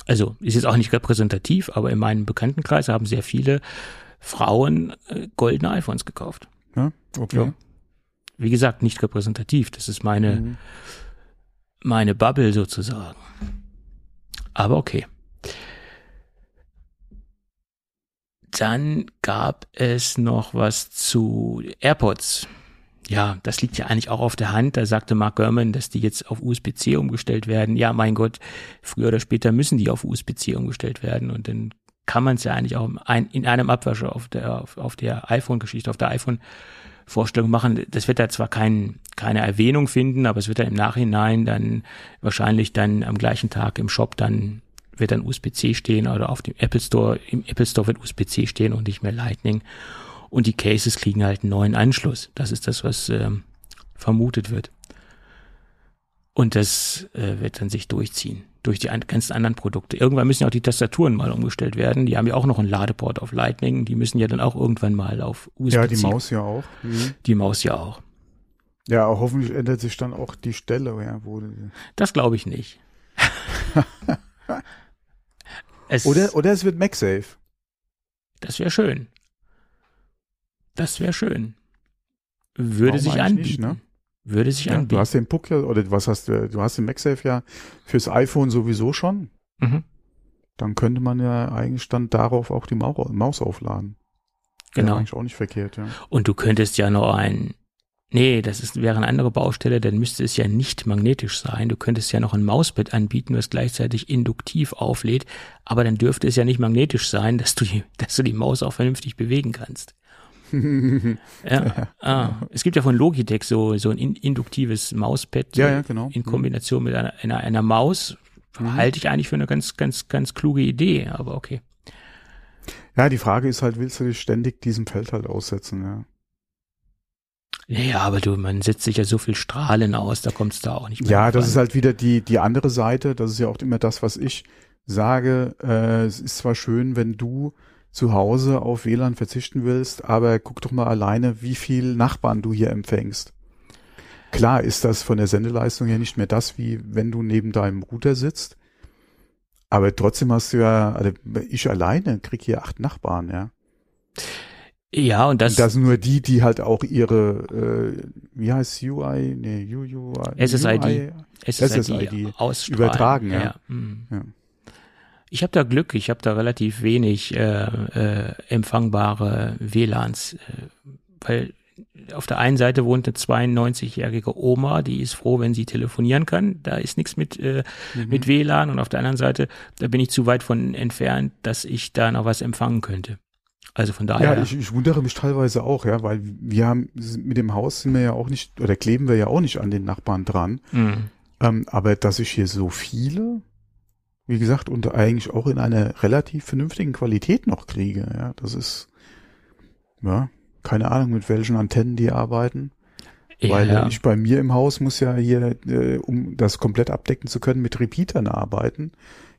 also ist jetzt auch nicht repräsentativ, aber in meinem Bekanntenkreis haben sehr viele Frauen äh, goldene iPhones gekauft. Ja, okay. Ja. Wie gesagt, nicht repräsentativ. Das ist meine, mhm. meine Bubble sozusagen. Aber okay. Dann gab es noch was zu AirPods ja, das liegt ja eigentlich auch auf der Hand. Da sagte Mark Gurman, dass die jetzt auf USB-C umgestellt werden. Ja, mein Gott, früher oder später müssen die auf USB-C umgestellt werden und dann kann man es ja eigentlich auch in einem Abwasch auf der auf, auf der iPhone-Geschichte, auf der iPhone-Vorstellung machen. Das wird da zwar kein, keine Erwähnung finden, aber es wird dann im Nachhinein dann wahrscheinlich dann am gleichen Tag im Shop dann wird dann USB-C stehen oder auf dem Apple Store, im Apple Store wird USB-C stehen und nicht mehr Lightning und die Cases kriegen halt einen neuen Anschluss. Das ist das, was ähm, vermutet wird. Und das äh, wird dann sich durchziehen durch die ganzen anderen Produkte. Irgendwann müssen ja auch die Tastaturen mal umgestellt werden. Die haben ja auch noch einen Ladeport auf Lightning. Die müssen ja dann auch irgendwann mal auf USB. Ja, die Maus ja auch. Mhm. Die Maus ja auch. Ja, hoffentlich ändert sich dann auch die Stelle, ja, wo. Das glaube ich nicht. oder, oder es wird MagSafe. Das wäre schön. Das wäre schön. Würde Warum sich anbieten. Nicht, ne? Würde sich ja, anbieten. Du hast den Puck ja, oder was hast du, du hast den MagSafe ja fürs iPhone sowieso schon. Mhm. Dann könnte man ja eigentlich dann darauf auch die Maus aufladen. Genau. Wäre eigentlich auch nicht verkehrt, ja. Und du könntest ja noch ein, nee, das ist, wäre eine andere Baustelle, dann müsste es ja nicht magnetisch sein. Du könntest ja noch ein Mausbett anbieten, was gleichzeitig induktiv auflädt, aber dann dürfte es ja nicht magnetisch sein, dass du die, dass du die Maus auch vernünftig bewegen kannst. Ja. Ah, es gibt ja von Logitech so, so ein induktives Mauspad ja, ja, genau. in Kombination mit einer, einer, einer Maus. Mhm. Halte ich eigentlich für eine ganz, ganz, ganz kluge Idee, aber okay. Ja, die Frage ist halt, willst du dich ständig diesem Feld halt aussetzen, ja? Ja, aber du, man setzt sich ja so viel Strahlen aus, da kommst du auch nicht mehr. Ja, das ist halt wieder die, die andere Seite. Das ist ja auch immer das, was ich sage. Äh, es ist zwar schön, wenn du zu Hause auf WLAN verzichten willst, aber guck doch mal alleine, wie viel Nachbarn du hier empfängst. Klar ist das von der Sendeleistung her nicht mehr das, wie wenn du neben deinem Router sitzt. Aber trotzdem hast du ja, also ich alleine krieg hier acht Nachbarn, ja. Ja, und das. Und das sind nur die, die halt auch ihre, äh, wie heißt UI, nee, UUI, SSID, SSID, SSID übertragen, ja. ja. Mhm. ja. Ich habe da Glück, ich habe da relativ wenig äh, äh, empfangbare WLANs, äh, weil auf der einen Seite wohnt eine 92-jährige Oma, die ist froh, wenn sie telefonieren kann. Da ist nichts mit, äh, mhm. mit WLAN. Und auf der anderen Seite, da bin ich zu weit von entfernt, dass ich da noch was empfangen könnte. Also von daher. Ja, ich, ich wundere mich teilweise auch, ja, weil wir haben mit dem Haus sind wir ja auch nicht, oder kleben wir ja auch nicht an den Nachbarn dran. Mhm. Ähm, aber dass ich hier so viele, wie gesagt, und eigentlich auch in einer relativ vernünftigen Qualität noch kriege, ja, das ist, ja, keine Ahnung, mit welchen Antennen die arbeiten. Ja, Weil ich bei mir im Haus muss ja hier, äh, um das komplett abdecken zu können, mit Repeatern arbeiten.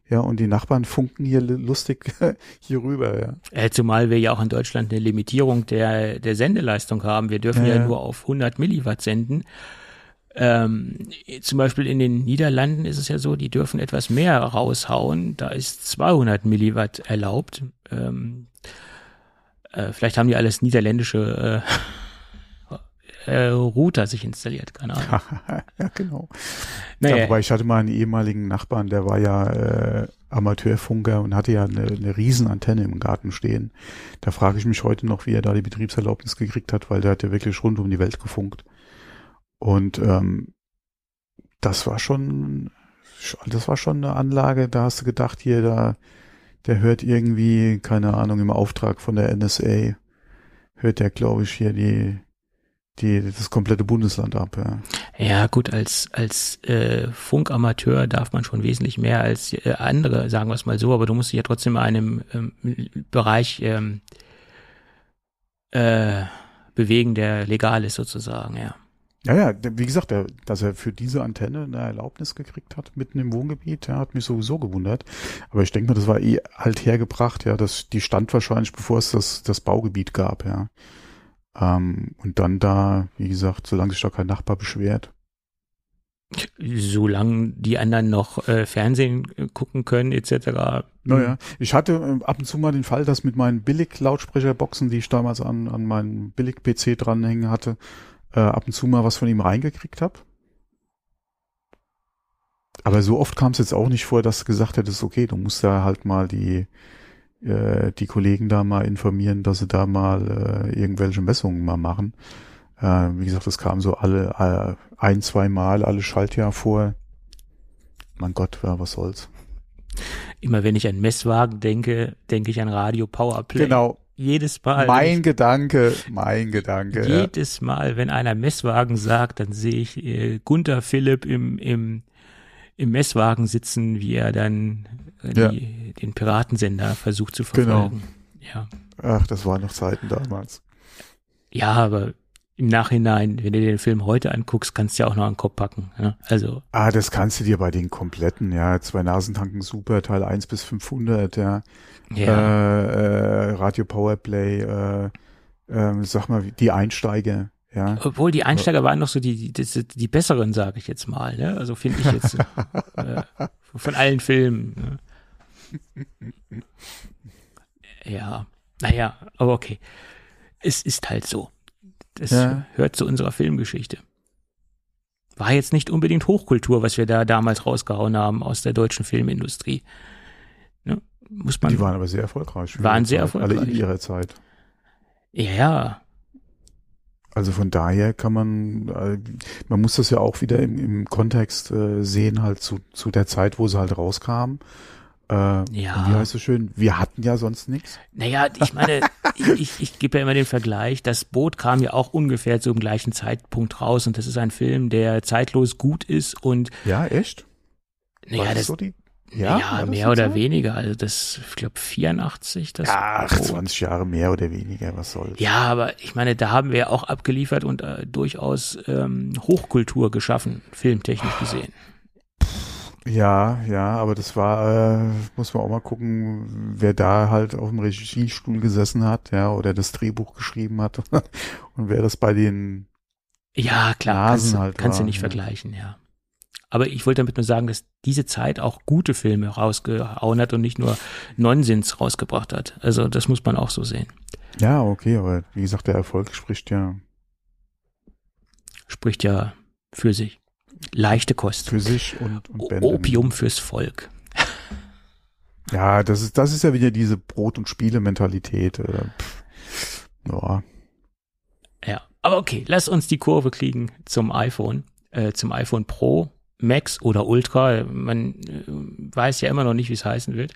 Ja, und die Nachbarn funken hier lustig hier rüber, ja. Äh, zumal wir ja auch in Deutschland eine Limitierung der, der Sendeleistung haben. Wir dürfen ja, ja nur auf 100 Milliwatt senden. Ähm, zum Beispiel in den Niederlanden ist es ja so, die dürfen etwas mehr raushauen. Da ist 200 Milliwatt erlaubt. Ähm, äh, vielleicht haben die alles niederländische äh, äh, Router sich installiert, keine Ahnung. ja, genau. Naja. Ja, wobei ich hatte mal einen ehemaligen Nachbarn, der war ja äh, Amateurfunker und hatte ja eine, eine Riesenantenne im Garten stehen. Da frage ich mich heute noch, wie er da die Betriebserlaubnis gekriegt hat, weil der hat ja wirklich rund um die Welt gefunkt. Und ähm, das war schon, das war schon eine Anlage, da hast du gedacht, hier, da, der hört irgendwie, keine Ahnung, im Auftrag von der NSA, hört der, glaube ich, hier die, die, das komplette Bundesland ab, ja. Ja, gut, als, als äh, Funkamateur darf man schon wesentlich mehr als äh, andere, sagen wir es mal so, aber du musst dich ja trotzdem in einem ähm, Bereich ähm, äh, bewegen, der legal ist sozusagen, ja. Ja, ja, wie gesagt, der, dass er für diese Antenne eine Erlaubnis gekriegt hat, mitten im Wohngebiet, ja, hat mich sowieso gewundert. Aber ich denke mal, das war eh halt hergebracht, ja, dass die stand wahrscheinlich, bevor es das, das Baugebiet gab, ja. Ähm, und dann da, wie gesagt, solange sich da kein Nachbar beschwert. Solange die anderen noch äh, Fernsehen äh, gucken können, etc. Naja, ich hatte äh, ab und zu mal den Fall, dass mit meinen Billig-Lautsprecherboxen, die ich damals an, an meinen Billig-PC dranhängen hatte, äh, ab und zu mal was von ihm reingekriegt habe. Aber so oft kam es jetzt auch nicht vor, dass du gesagt hättest, okay, du musst da halt mal die äh, die Kollegen da mal informieren, dass sie da mal äh, irgendwelche Messungen mal machen. Äh, wie gesagt, das kam so alle äh, ein, zwei Mal alle Schaltjahr vor. Mein Gott, ja, was soll's. Immer wenn ich an Messwagen denke, denke ich an Radio Powerplay. Genau. Jedes Mal. Mein Gedanke, mein Gedanke. Jedes Mal, wenn einer Messwagen sagt, dann sehe ich äh, Gunther Philipp im, im, im Messwagen sitzen, wie er dann die, ja. den Piratensender versucht zu verfolgen. Genau. Ja. Ach, das waren noch Zeiten damals. Ja, aber im Nachhinein, wenn du den Film heute anguckst, kannst du ja auch noch einen Kopf packen. Ja? Also. Ah, das kannst du dir bei den kompletten, ja. Zwei Nasentanken super, Teil 1 bis 500, ja. Ja. Äh, äh, Radio Powerplay, äh, äh, sag mal, die Einsteiger, ja. Obwohl die Einsteiger waren noch so die, die, die, die besseren, sage ich jetzt mal. Ne? Also finde ich jetzt äh, von allen Filmen. Ne? ja, naja, aber okay. Es ist halt so. Das ja. hört zu unserer Filmgeschichte. War jetzt nicht unbedingt Hochkultur, was wir da damals rausgehauen haben aus der deutschen Filmindustrie. Muss man. Die waren aber sehr erfolgreich. Waren sehr erfolgreich. Alle in ihrer Zeit. Ja. Also von daher kann man, äh, man muss das ja auch wieder im, im Kontext äh, sehen, halt zu, zu der Zeit, wo sie halt rauskamen. Äh, ja. Wie heißt es schön? Wir hatten ja sonst nichts. Naja, ich meine, ich, ich, ich gebe ja immer den Vergleich. Das Boot kam ja auch ungefähr zum gleichen Zeitpunkt raus und das ist ein Film, der zeitlos gut ist und. Ja, echt? Naja, das, so die, ja, ja mehr oder Zeit? weniger. Also das, ich glaube 84. Das Ach, Boot. 20 Jahre mehr oder weniger, was soll's. Ja, aber ich meine, da haben wir ja auch abgeliefert und äh, durchaus ähm, Hochkultur geschaffen, filmtechnisch gesehen. Ja, ja, aber das war, äh, muss man auch mal gucken, wer da halt auf dem Regiestuhl gesessen hat, ja, oder das Drehbuch geschrieben hat und wer das bei den ja klar Nasen kannst, halt kannst war, du nicht ja. vergleichen, ja. Aber ich wollte damit nur sagen, dass diese Zeit auch gute Filme rausgehauen hat und nicht nur Nonsens rausgebracht hat. Also das muss man auch so sehen. Ja, okay, aber wie gesagt, der Erfolg spricht ja spricht ja für sich. Leichte Kost. Für sich und, und Bände. Opium fürs Volk. Ja, das ist, das ist ja wieder diese Brot- und Spiele-Mentalität. Äh, ja. ja, aber okay, lass uns die Kurve kriegen zum iPhone, äh, zum iPhone Pro, Max oder Ultra. Man äh, weiß ja immer noch nicht, wie es heißen wird.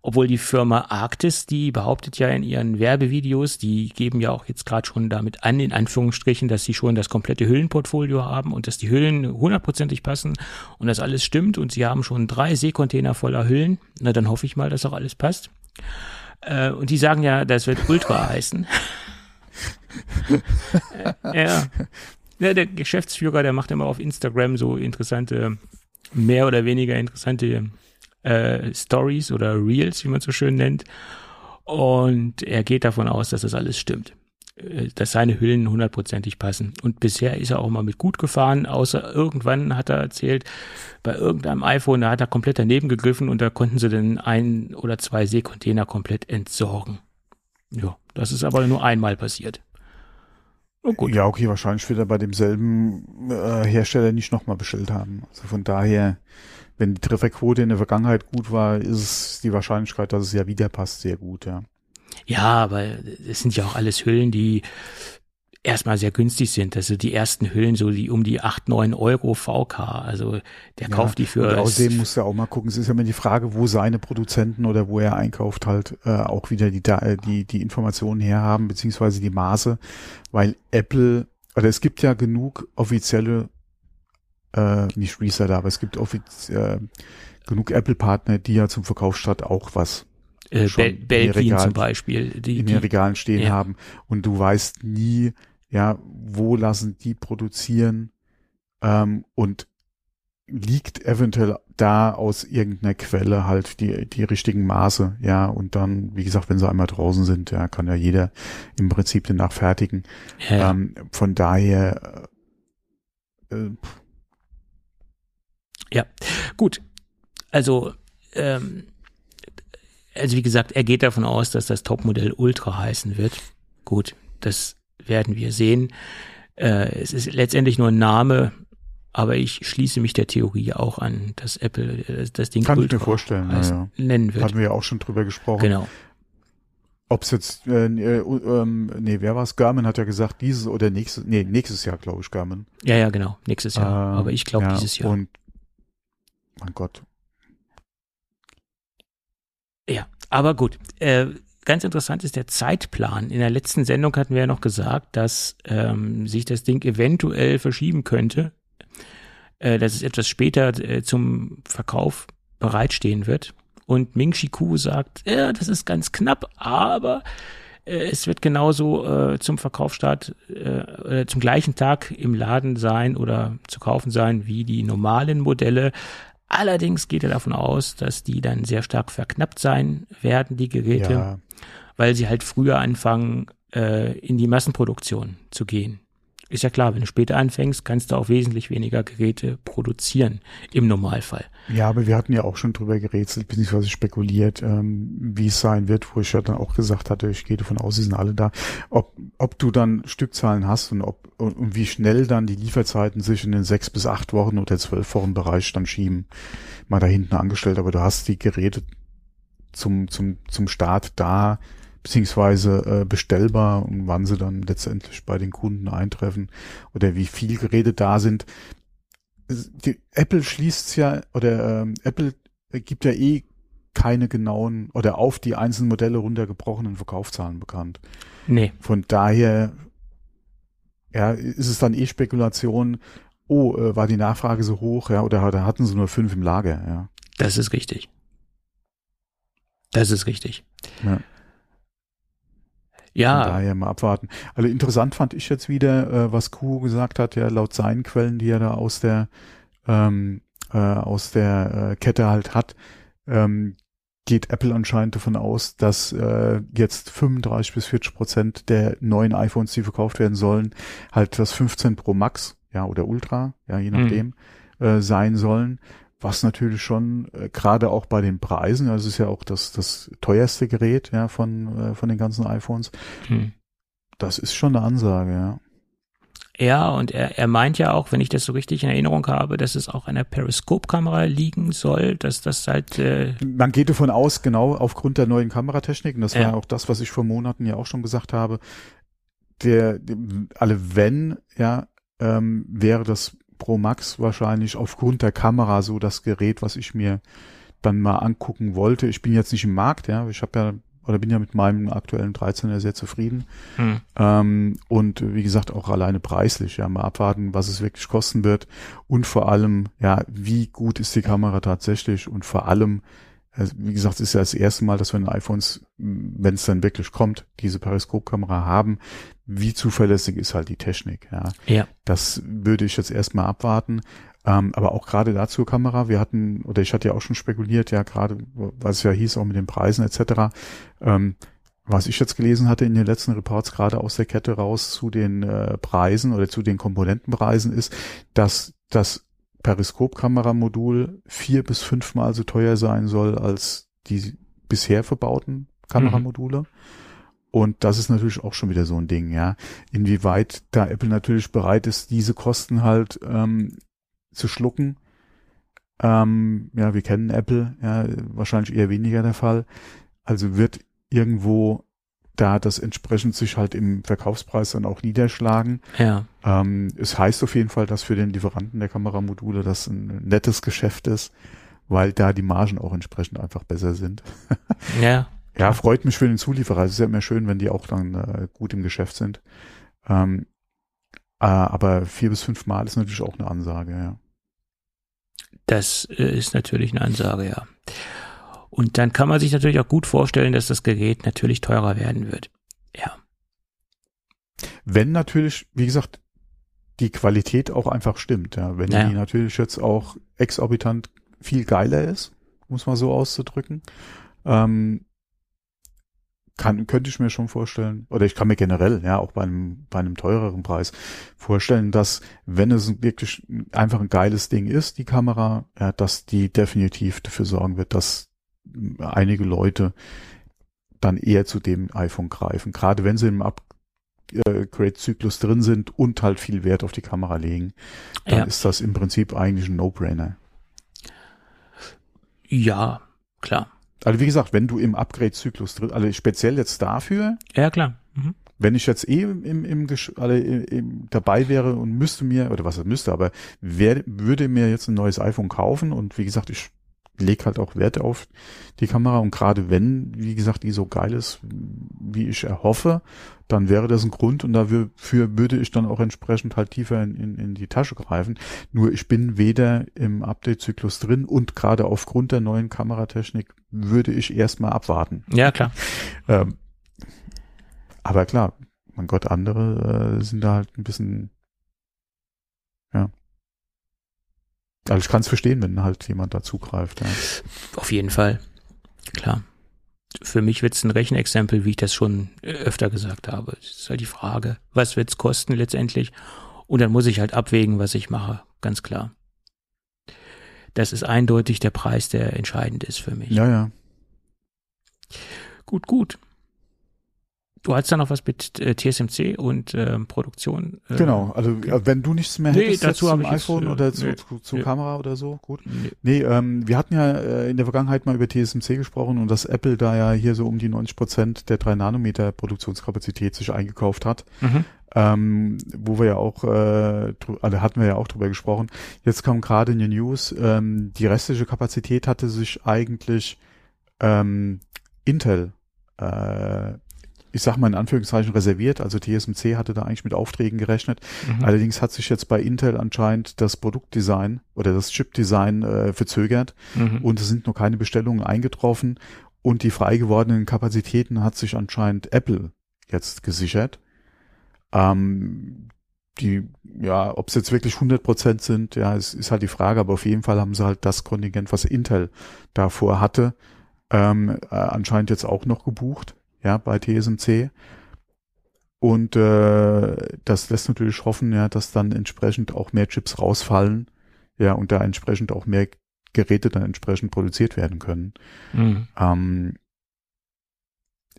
Obwohl die Firma Arctis, die behauptet ja in ihren Werbevideos, die geben ja auch jetzt gerade schon damit an, in Anführungsstrichen, dass sie schon das komplette Hüllenportfolio haben und dass die Hüllen hundertprozentig passen und dass alles stimmt und sie haben schon drei Seekontainer voller Hüllen. Na, dann hoffe ich mal, dass auch alles passt. Äh, und die sagen ja, das wird Ultra heißen. äh, ja. Ja, der Geschäftsführer, der macht immer auf Instagram so interessante, mehr oder weniger interessante äh, Stories oder Reels, wie man so schön nennt. Und er geht davon aus, dass das alles stimmt. Äh, dass seine Hüllen hundertprozentig passen. Und bisher ist er auch mal mit gut gefahren, außer irgendwann hat er erzählt, bei irgendeinem iPhone, da hat er komplett daneben gegriffen und da konnten sie dann ein oder zwei Seekontainer komplett entsorgen. Ja, das ist aber nur einmal passiert. Oh, gut. Ja, okay, wahrscheinlich wird er bei demselben äh, Hersteller nicht nochmal bestellt haben. Also von daher wenn die Trefferquote in der Vergangenheit gut war, ist die Wahrscheinlichkeit, dass es ja wieder passt, sehr gut, ja. Ja, aber es sind ja auch alles Hüllen, die erstmal sehr günstig sind. Also die ersten Hüllen, so die um die acht neun Euro VK. Also der ja, kauft die für. Und außerdem muss er auch mal gucken. Es ist ja immer die Frage, wo seine Produzenten oder wo er einkauft halt äh, auch wieder die, die, die Informationen herhaben, beziehungsweise die Maße, weil Apple, oder es gibt ja genug offizielle äh, nicht Reseller, aber es gibt offiziell äh, genug Apple-Partner, die ja zum Verkaufsstart auch was äh, Bel Belgien zum Beispiel, die, in den Regalen stehen ja. haben und du weißt nie, ja, wo lassen die produzieren ähm, und liegt eventuell da aus irgendeiner Quelle halt die, die richtigen Maße, ja, und dann, wie gesagt, wenn sie einmal draußen sind, ja, kann ja jeder im Prinzip den nachfertigen. Ja. Ähm, von daher, äh, ja, gut. Also, ähm, also wie gesagt, er geht davon aus, dass das Topmodell Ultra heißen wird. Gut, das werden wir sehen. Äh, es ist letztendlich nur ein Name, aber ich schließe mich der Theorie auch an, dass Apple äh, das Ding Kann ich mir vorstellen, heißt, ja. nennen wird. Hatten wir ja auch schon drüber gesprochen. Genau. Ob es jetzt, äh, äh, ähm, nee, wer war es? Garmin hat ja gesagt, dieses oder nächstes, nee, nächstes Jahr, glaube ich, Garmin. Ja, ja, genau, nächstes Jahr. Äh, aber ich glaube ja, dieses Jahr. Und mein Gott. Ja, aber gut. Äh, ganz interessant ist der Zeitplan. In der letzten Sendung hatten wir ja noch gesagt, dass ähm, sich das Ding eventuell verschieben könnte, äh, dass es etwas später äh, zum Verkauf bereitstehen wird. Und Ming Chi Ku sagt, ja, das ist ganz knapp, aber äh, es wird genauso äh, zum Verkaufsstart äh, zum gleichen Tag im Laden sein oder zu kaufen sein wie die normalen Modelle. Allerdings geht er davon aus, dass die dann sehr stark verknappt sein werden, die Geräte, ja. weil sie halt früher anfangen, äh, in die Massenproduktion zu gehen. Ist ja klar, wenn du später anfängst, kannst du auch wesentlich weniger Geräte produzieren im Normalfall. Ja, aber wir hatten ja auch schon drüber gerätselt, beziehungsweise spekuliert, ähm, wie es sein wird, wo ich ja dann auch gesagt hatte, ich gehe davon aus, sie sind alle da. Ob, ob du dann Stückzahlen hast und ob und, und wie schnell dann die Lieferzeiten sich in den sechs bis acht Wochen oder zwölf Wochen Bereich dann schieben, mal da hinten angestellt, aber du hast die Geräte zum, zum, zum Start da, beziehungsweise äh, bestellbar und wann sie dann letztendlich bei den Kunden eintreffen oder wie viel Geräte da sind. Die, Apple schließt ja oder ähm, Apple gibt ja eh keine genauen oder auf die einzelnen Modelle runtergebrochenen Verkaufszahlen bekannt. Nee. Von daher ja, ist es dann eh Spekulation, oh, äh, war die Nachfrage so hoch, ja, oder, oder hatten sie nur fünf im Lager, ja. Das ist richtig. Das ist richtig. Ja. Ja. Von daher mal abwarten. Also interessant fand ich jetzt wieder, äh, was Kuh gesagt hat, ja, laut seinen Quellen, die er da aus der ähm, äh, aus der äh, Kette halt hat, ähm, geht Apple anscheinend davon aus, dass äh, jetzt 35 bis 40 Prozent der neuen iPhones, die verkauft werden sollen, halt das 15 Pro Max, ja, oder Ultra, ja, je nachdem, mhm. äh, sein sollen. Was natürlich schon äh, gerade auch bei den Preisen, also es ist ja auch das das teuerste Gerät ja von äh, von den ganzen iPhones. Mhm. Das ist schon eine Ansage, ja. Ja, und er, er meint ja auch, wenn ich das so richtig in Erinnerung habe, dass es auch an der Periscope-Kamera liegen soll, dass das halt. Äh Man geht davon aus, genau aufgrund der neuen Kameratechnik, und das war ja auch das, was ich vor Monaten ja auch schon gesagt habe, der, alle wenn, ja, ähm, wäre das Pro Max wahrscheinlich aufgrund der Kamera so das Gerät, was ich mir dann mal angucken wollte. Ich bin jetzt nicht im Markt, ja, ich habe ja oder bin ja mit meinem aktuellen 13er sehr zufrieden. Hm. Ähm, und wie gesagt, auch alleine preislich, ja, mal abwarten, was es wirklich kosten wird. Und vor allem, ja, wie gut ist die Kamera tatsächlich und vor allem, wie gesagt, es ist ja das erste Mal, dass wir in iPhones, wenn es dann wirklich kommt, diese Periskopkamera haben. Wie zuverlässig ist halt die Technik, ja. Ja. Das würde ich jetzt erstmal abwarten. Ähm, aber auch gerade dazu Kamera, wir hatten, oder ich hatte ja auch schon spekuliert, ja, gerade, was ja hieß, auch mit den Preisen etc. Ähm, was ich jetzt gelesen hatte in den letzten Reports gerade aus der Kette raus zu den äh, Preisen oder zu den Komponentenpreisen ist, dass das Periskopkameramodul vier bis fünfmal so teuer sein soll als die bisher verbauten Kameramodule. Mhm. Und das ist natürlich auch schon wieder so ein Ding, ja. Inwieweit da Apple natürlich bereit ist, diese Kosten halt ähm, zu schlucken. Ähm, ja, wir kennen Apple, ja, wahrscheinlich eher weniger der Fall. Also wird irgendwo da das entsprechend sich halt im Verkaufspreis dann auch niederschlagen. Ja. Ähm, es heißt auf jeden Fall, dass für den Lieferanten der Kameramodule das ein nettes Geschäft ist, weil da die Margen auch entsprechend einfach besser sind. ja. Ja, freut mich für den Zulieferer. Es ist ja immer schön, wenn die auch dann äh, gut im Geschäft sind. Ähm, äh, aber vier bis fünf Mal ist natürlich auch eine Ansage, ja. Das äh, ist natürlich eine Ansage, ja. Und dann kann man sich natürlich auch gut vorstellen, dass das Gerät natürlich teurer werden wird. Ja. Wenn natürlich, wie gesagt, die Qualität auch einfach stimmt, ja. Wenn ja. die natürlich jetzt auch exorbitant viel geiler ist, muss man so auszudrücken, ähm, kann, könnte ich mir schon vorstellen, oder ich kann mir generell, ja, auch bei einem, bei einem teureren Preis vorstellen, dass wenn es wirklich einfach ein geiles Ding ist, die Kamera, ja, dass die definitiv dafür sorgen wird, dass einige Leute dann eher zu dem iPhone greifen, gerade wenn sie im Upgrade-Zyklus drin sind und halt viel Wert auf die Kamera legen, dann ja. ist das im Prinzip eigentlich ein No-Brainer. Ja, klar. Also wie gesagt, wenn du im Upgrade-Zyklus drin, also speziell jetzt dafür. Ja, klar. Mhm. Wenn ich jetzt eh im, im, im, also im, dabei wäre und müsste mir, oder was das müsste, aber wer, würde mir jetzt ein neues iPhone kaufen und wie gesagt, ich lege halt auch Wert auf die Kamera und gerade wenn, wie gesagt, die so geil ist, wie ich erhoffe, dann wäre das ein Grund und dafür würde ich dann auch entsprechend halt tiefer in, in, in die Tasche greifen. Nur ich bin weder im Update-Zyklus drin und gerade aufgrund der neuen Kameratechnik würde ich erstmal abwarten. Ja, klar. ähm, aber klar, mein Gott, andere äh, sind da halt ein bisschen, ja. Also ich kann es verstehen, wenn halt jemand da zugreift. Ja. Auf jeden Fall, klar für mich wird es ein Rechenexempel, wie ich das schon äh, öfter gesagt habe. Das ist halt die Frage, was wird es kosten letztendlich? Und dann muss ich halt abwägen, was ich mache, ganz klar. Das ist eindeutig der Preis, der entscheidend ist für mich. Ja, ja. Gut, gut. Du hast da noch was mit äh, TSMC und ähm, Produktion. Äh, genau, also okay. wenn du nichts mehr hättest nee, dazu zum iPhone jetzt, oder zu, nee, zu, zu nee. Kamera oder so, gut. Nee, nee ähm, wir hatten ja äh, in der Vergangenheit mal über TSMC gesprochen und dass Apple da ja hier so um die 90 Prozent der 3 Nanometer Produktionskapazität sich eingekauft hat. Mhm. Ähm, wo wir ja auch, äh, also hatten wir ja auch drüber gesprochen. Jetzt kam gerade in den News, ähm, die restliche Kapazität hatte sich eigentlich ähm, Intel, äh, ich sag mal in Anführungszeichen reserviert, also TSMC hatte da eigentlich mit Aufträgen gerechnet. Mhm. Allerdings hat sich jetzt bei Intel anscheinend das Produktdesign oder das Chipdesign äh, verzögert mhm. und es sind noch keine Bestellungen eingetroffen und die frei gewordenen Kapazitäten hat sich anscheinend Apple jetzt gesichert. Ähm, die, ja, ob es jetzt wirklich 100 Prozent sind, ja, ist, ist halt die Frage, aber auf jeden Fall haben sie halt das Kontingent, was Intel davor hatte, ähm, äh, anscheinend jetzt auch noch gebucht, ja, bei TSMC. Und äh, das lässt natürlich hoffen, ja, dass dann entsprechend auch mehr Chips rausfallen, ja, und da entsprechend auch mehr Geräte dann entsprechend produziert werden können. Mhm. Ähm,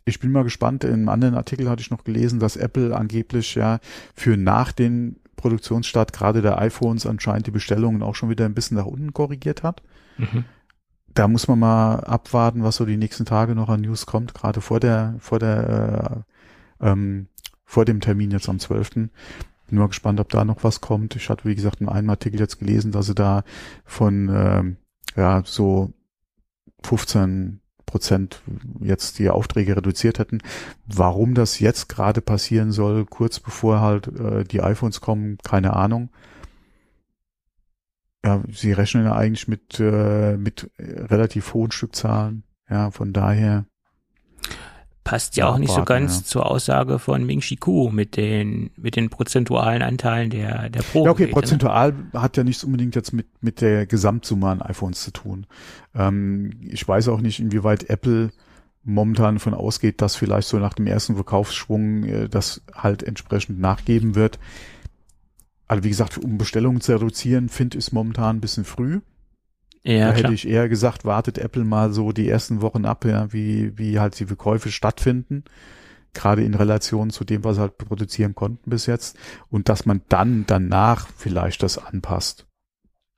ich bin mal gespannt. In einem anderen Artikel hatte ich noch gelesen, dass Apple angeblich ja für nach den Produktionsstart gerade der iPhones anscheinend die Bestellungen auch schon wieder ein bisschen nach unten korrigiert hat. Mhm. Da muss man mal abwarten, was so die nächsten Tage noch an News kommt, gerade vor der, vor der, äh, ähm, vor dem Termin jetzt am 12. Bin mal gespannt, ob da noch was kommt. Ich hatte, wie gesagt, in einem Artikel jetzt gelesen, dass sie da von, ähm, ja, so 15 Prozent jetzt die Aufträge reduziert hätten. Warum das jetzt gerade passieren soll, kurz bevor halt äh, die iPhones kommen, keine Ahnung. Ja, sie rechnen ja eigentlich mit, äh, mit relativ hohen Stückzahlen. Ja, von daher passt ja auch nicht so ganz ja. zur Aussage von Ming Chi Ku mit den, mit den prozentualen Anteilen der, der Pro. Ja, okay, prozentual ne? hat ja nichts unbedingt jetzt mit, mit der Gesamtsumme an iPhones zu tun. Ähm, ich weiß auch nicht, inwieweit Apple momentan davon ausgeht, dass vielleicht so nach dem ersten Verkaufsschwung äh, das halt entsprechend nachgeben wird. Also wie gesagt, um Bestellungen zu reduzieren, finde ich es momentan ein bisschen früh. Ja, da klar. hätte ich eher gesagt, wartet Apple mal so die ersten Wochen ab, ja, wie, wie halt die Verkäufe stattfinden. Gerade in Relation zu dem, was sie halt produzieren konnten bis jetzt. Und dass man dann danach vielleicht das anpasst.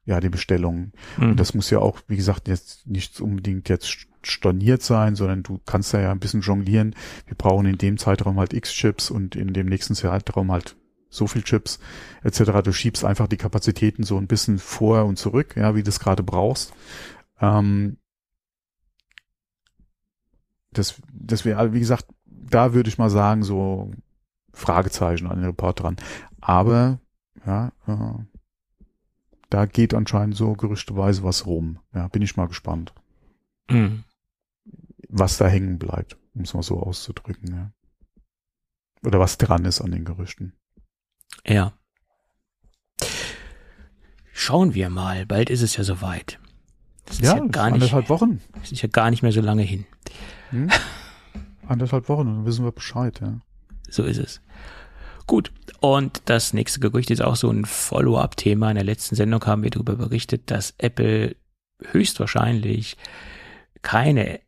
Ja, die Bestellungen. Mhm. Und das muss ja auch, wie gesagt, jetzt nicht unbedingt jetzt storniert sein, sondern du kannst da ja ein bisschen jonglieren. Wir brauchen in dem Zeitraum halt X Chips und in dem nächsten Zeitraum halt so viel Chips etc. Du schiebst einfach die Kapazitäten so ein bisschen vor und zurück, ja, wie du es gerade brauchst. Ähm, das, das wäre, wie gesagt, da würde ich mal sagen, so Fragezeichen an den Report dran. Aber ja, äh, da geht anscheinend so gerüchteweise was rum. Ja, bin ich mal gespannt. Mhm. Was da hängen bleibt, um es mal so auszudrücken, ja. Oder was dran ist an den Gerüchten. Ja. Schauen wir mal, bald ist es ja soweit. Das ist ja, ja gar nicht, anderthalb Wochen. Das ist ja gar nicht mehr so lange hin. Hm? Anderthalb Wochen, dann wissen wir Bescheid, ja. So ist es. Gut, und das nächste Gerücht ist auch so ein Follow-up-Thema. In der letzten Sendung haben wir darüber berichtet, dass Apple höchstwahrscheinlich keine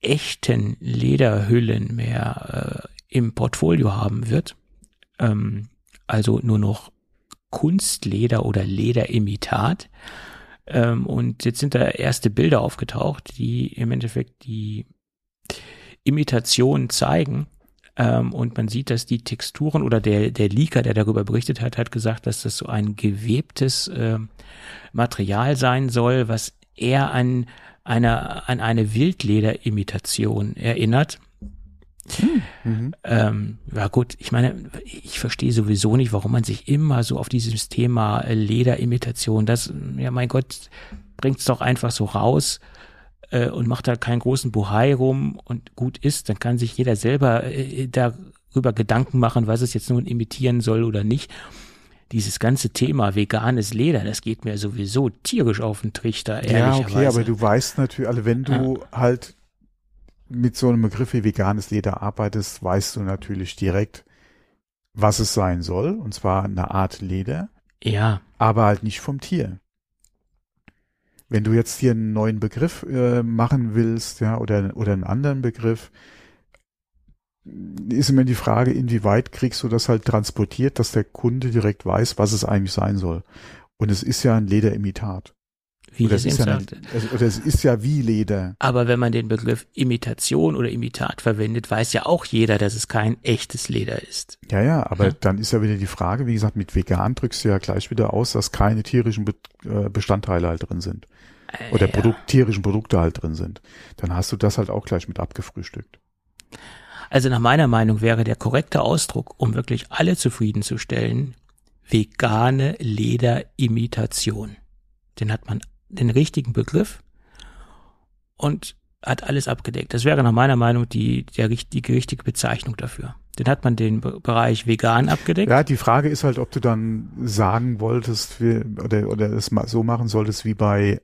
echten Lederhüllen mehr äh, im Portfolio haben wird. Ähm, also nur noch Kunstleder oder Lederimitat. Ähm, und jetzt sind da erste Bilder aufgetaucht, die im Endeffekt die Imitation zeigen. Ähm, und man sieht, dass die Texturen oder der, der Leaker, der darüber berichtet hat, hat gesagt, dass das so ein gewebtes äh, Material sein soll, was eher an einer, an eine Wildlederimitation erinnert. Mhm. Ähm, ja gut, ich meine, ich verstehe sowieso nicht, warum man sich immer so auf dieses Thema Lederimitation, das, ja mein Gott, bringt's doch einfach so raus äh, und macht da keinen großen Buhai rum und gut ist, dann kann sich jeder selber äh, darüber Gedanken machen, was es jetzt nun imitieren soll oder nicht. Dieses ganze Thema veganes Leder, das geht mir sowieso tierisch auf den Trichter, ehrlicherweise. Ja, okay, aber du weißt natürlich, also wenn du ja. halt mit so einem Begriff wie veganes Leder arbeitest, weißt du natürlich direkt, was es sein soll, und zwar eine Art Leder. Ja. Aber halt nicht vom Tier. Wenn du jetzt hier einen neuen Begriff äh, machen willst, ja, oder, oder einen anderen Begriff, ist immer die Frage, inwieweit kriegst du das halt transportiert, dass der Kunde direkt weiß, was es eigentlich sein soll. Und es ist ja ein Lederimitat. Wie oder, es ist ja eine, also, oder es ist ja wie Leder. Aber wenn man den Begriff Imitation oder Imitat verwendet, weiß ja auch jeder, dass es kein echtes Leder ist. Ja, ja, aber ja. dann ist ja wieder die Frage, wie gesagt, mit vegan drückst du ja gleich wieder aus, dass keine tierischen Be äh, Bestandteile halt drin sind. oder ja. Produkt, tierischen Produkte halt drin sind, dann hast du das halt auch gleich mit abgefrühstückt. Also nach meiner Meinung wäre der korrekte Ausdruck, um wirklich alle zufriedenzustellen, vegane Lederimitation. Den hat man den richtigen Begriff und hat alles abgedeckt. Das wäre nach meiner Meinung die, der, die richtige Bezeichnung dafür. Dann hat man den Be Bereich vegan abgedeckt. Ja, die Frage ist halt, ob du dann sagen wolltest wie, oder, oder es so machen solltest wie bei,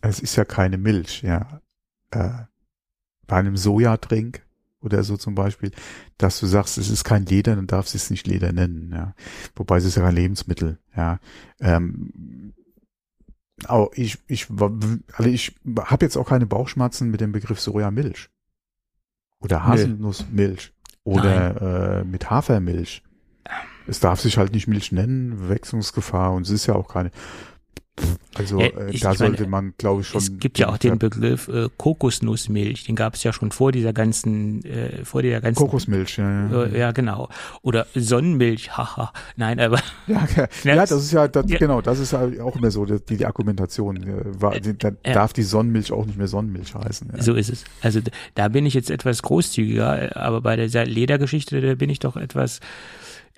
es ist ja keine Milch, ja, äh, bei einem Sojatrink oder so zum Beispiel, dass du sagst, es ist kein Leder, dann darfst du es nicht Leder nennen, ja. Wobei es ist ja ein Lebensmittel, ja. Ähm, auch ich, ich, also ich habe jetzt auch keine Bauchschmerzen mit dem Begriff Sojamilch. Oder Haselnussmilch. Oder äh, mit Hafermilch. Es darf sich halt nicht Milch nennen, Wechselungsgefahr und es ist ja auch keine. Also Ja, äh, ich- da ich meine, sollte man, glaube ich, schon. es gibt ja auch den Begriff äh, Kokosnussmilch, den gab es ja schon vor dieser ganzen, äh, vor dieser ganzen Kokosmilch, ja. Ja, Äh, ja, genau. Oder Sonnenmilch, haha. Nein, aber ja, ja, das ist ja, das, genau, das ist ja auch immer so die, die Argumentation. äh, War, die, da darf die Sonnenmilch auch nicht mehr Sonnenmilch heißen. So ist es. Also da bin ich jetzt etwas großzügiger, aber bei der Ledergeschichte, da bin ich doch etwas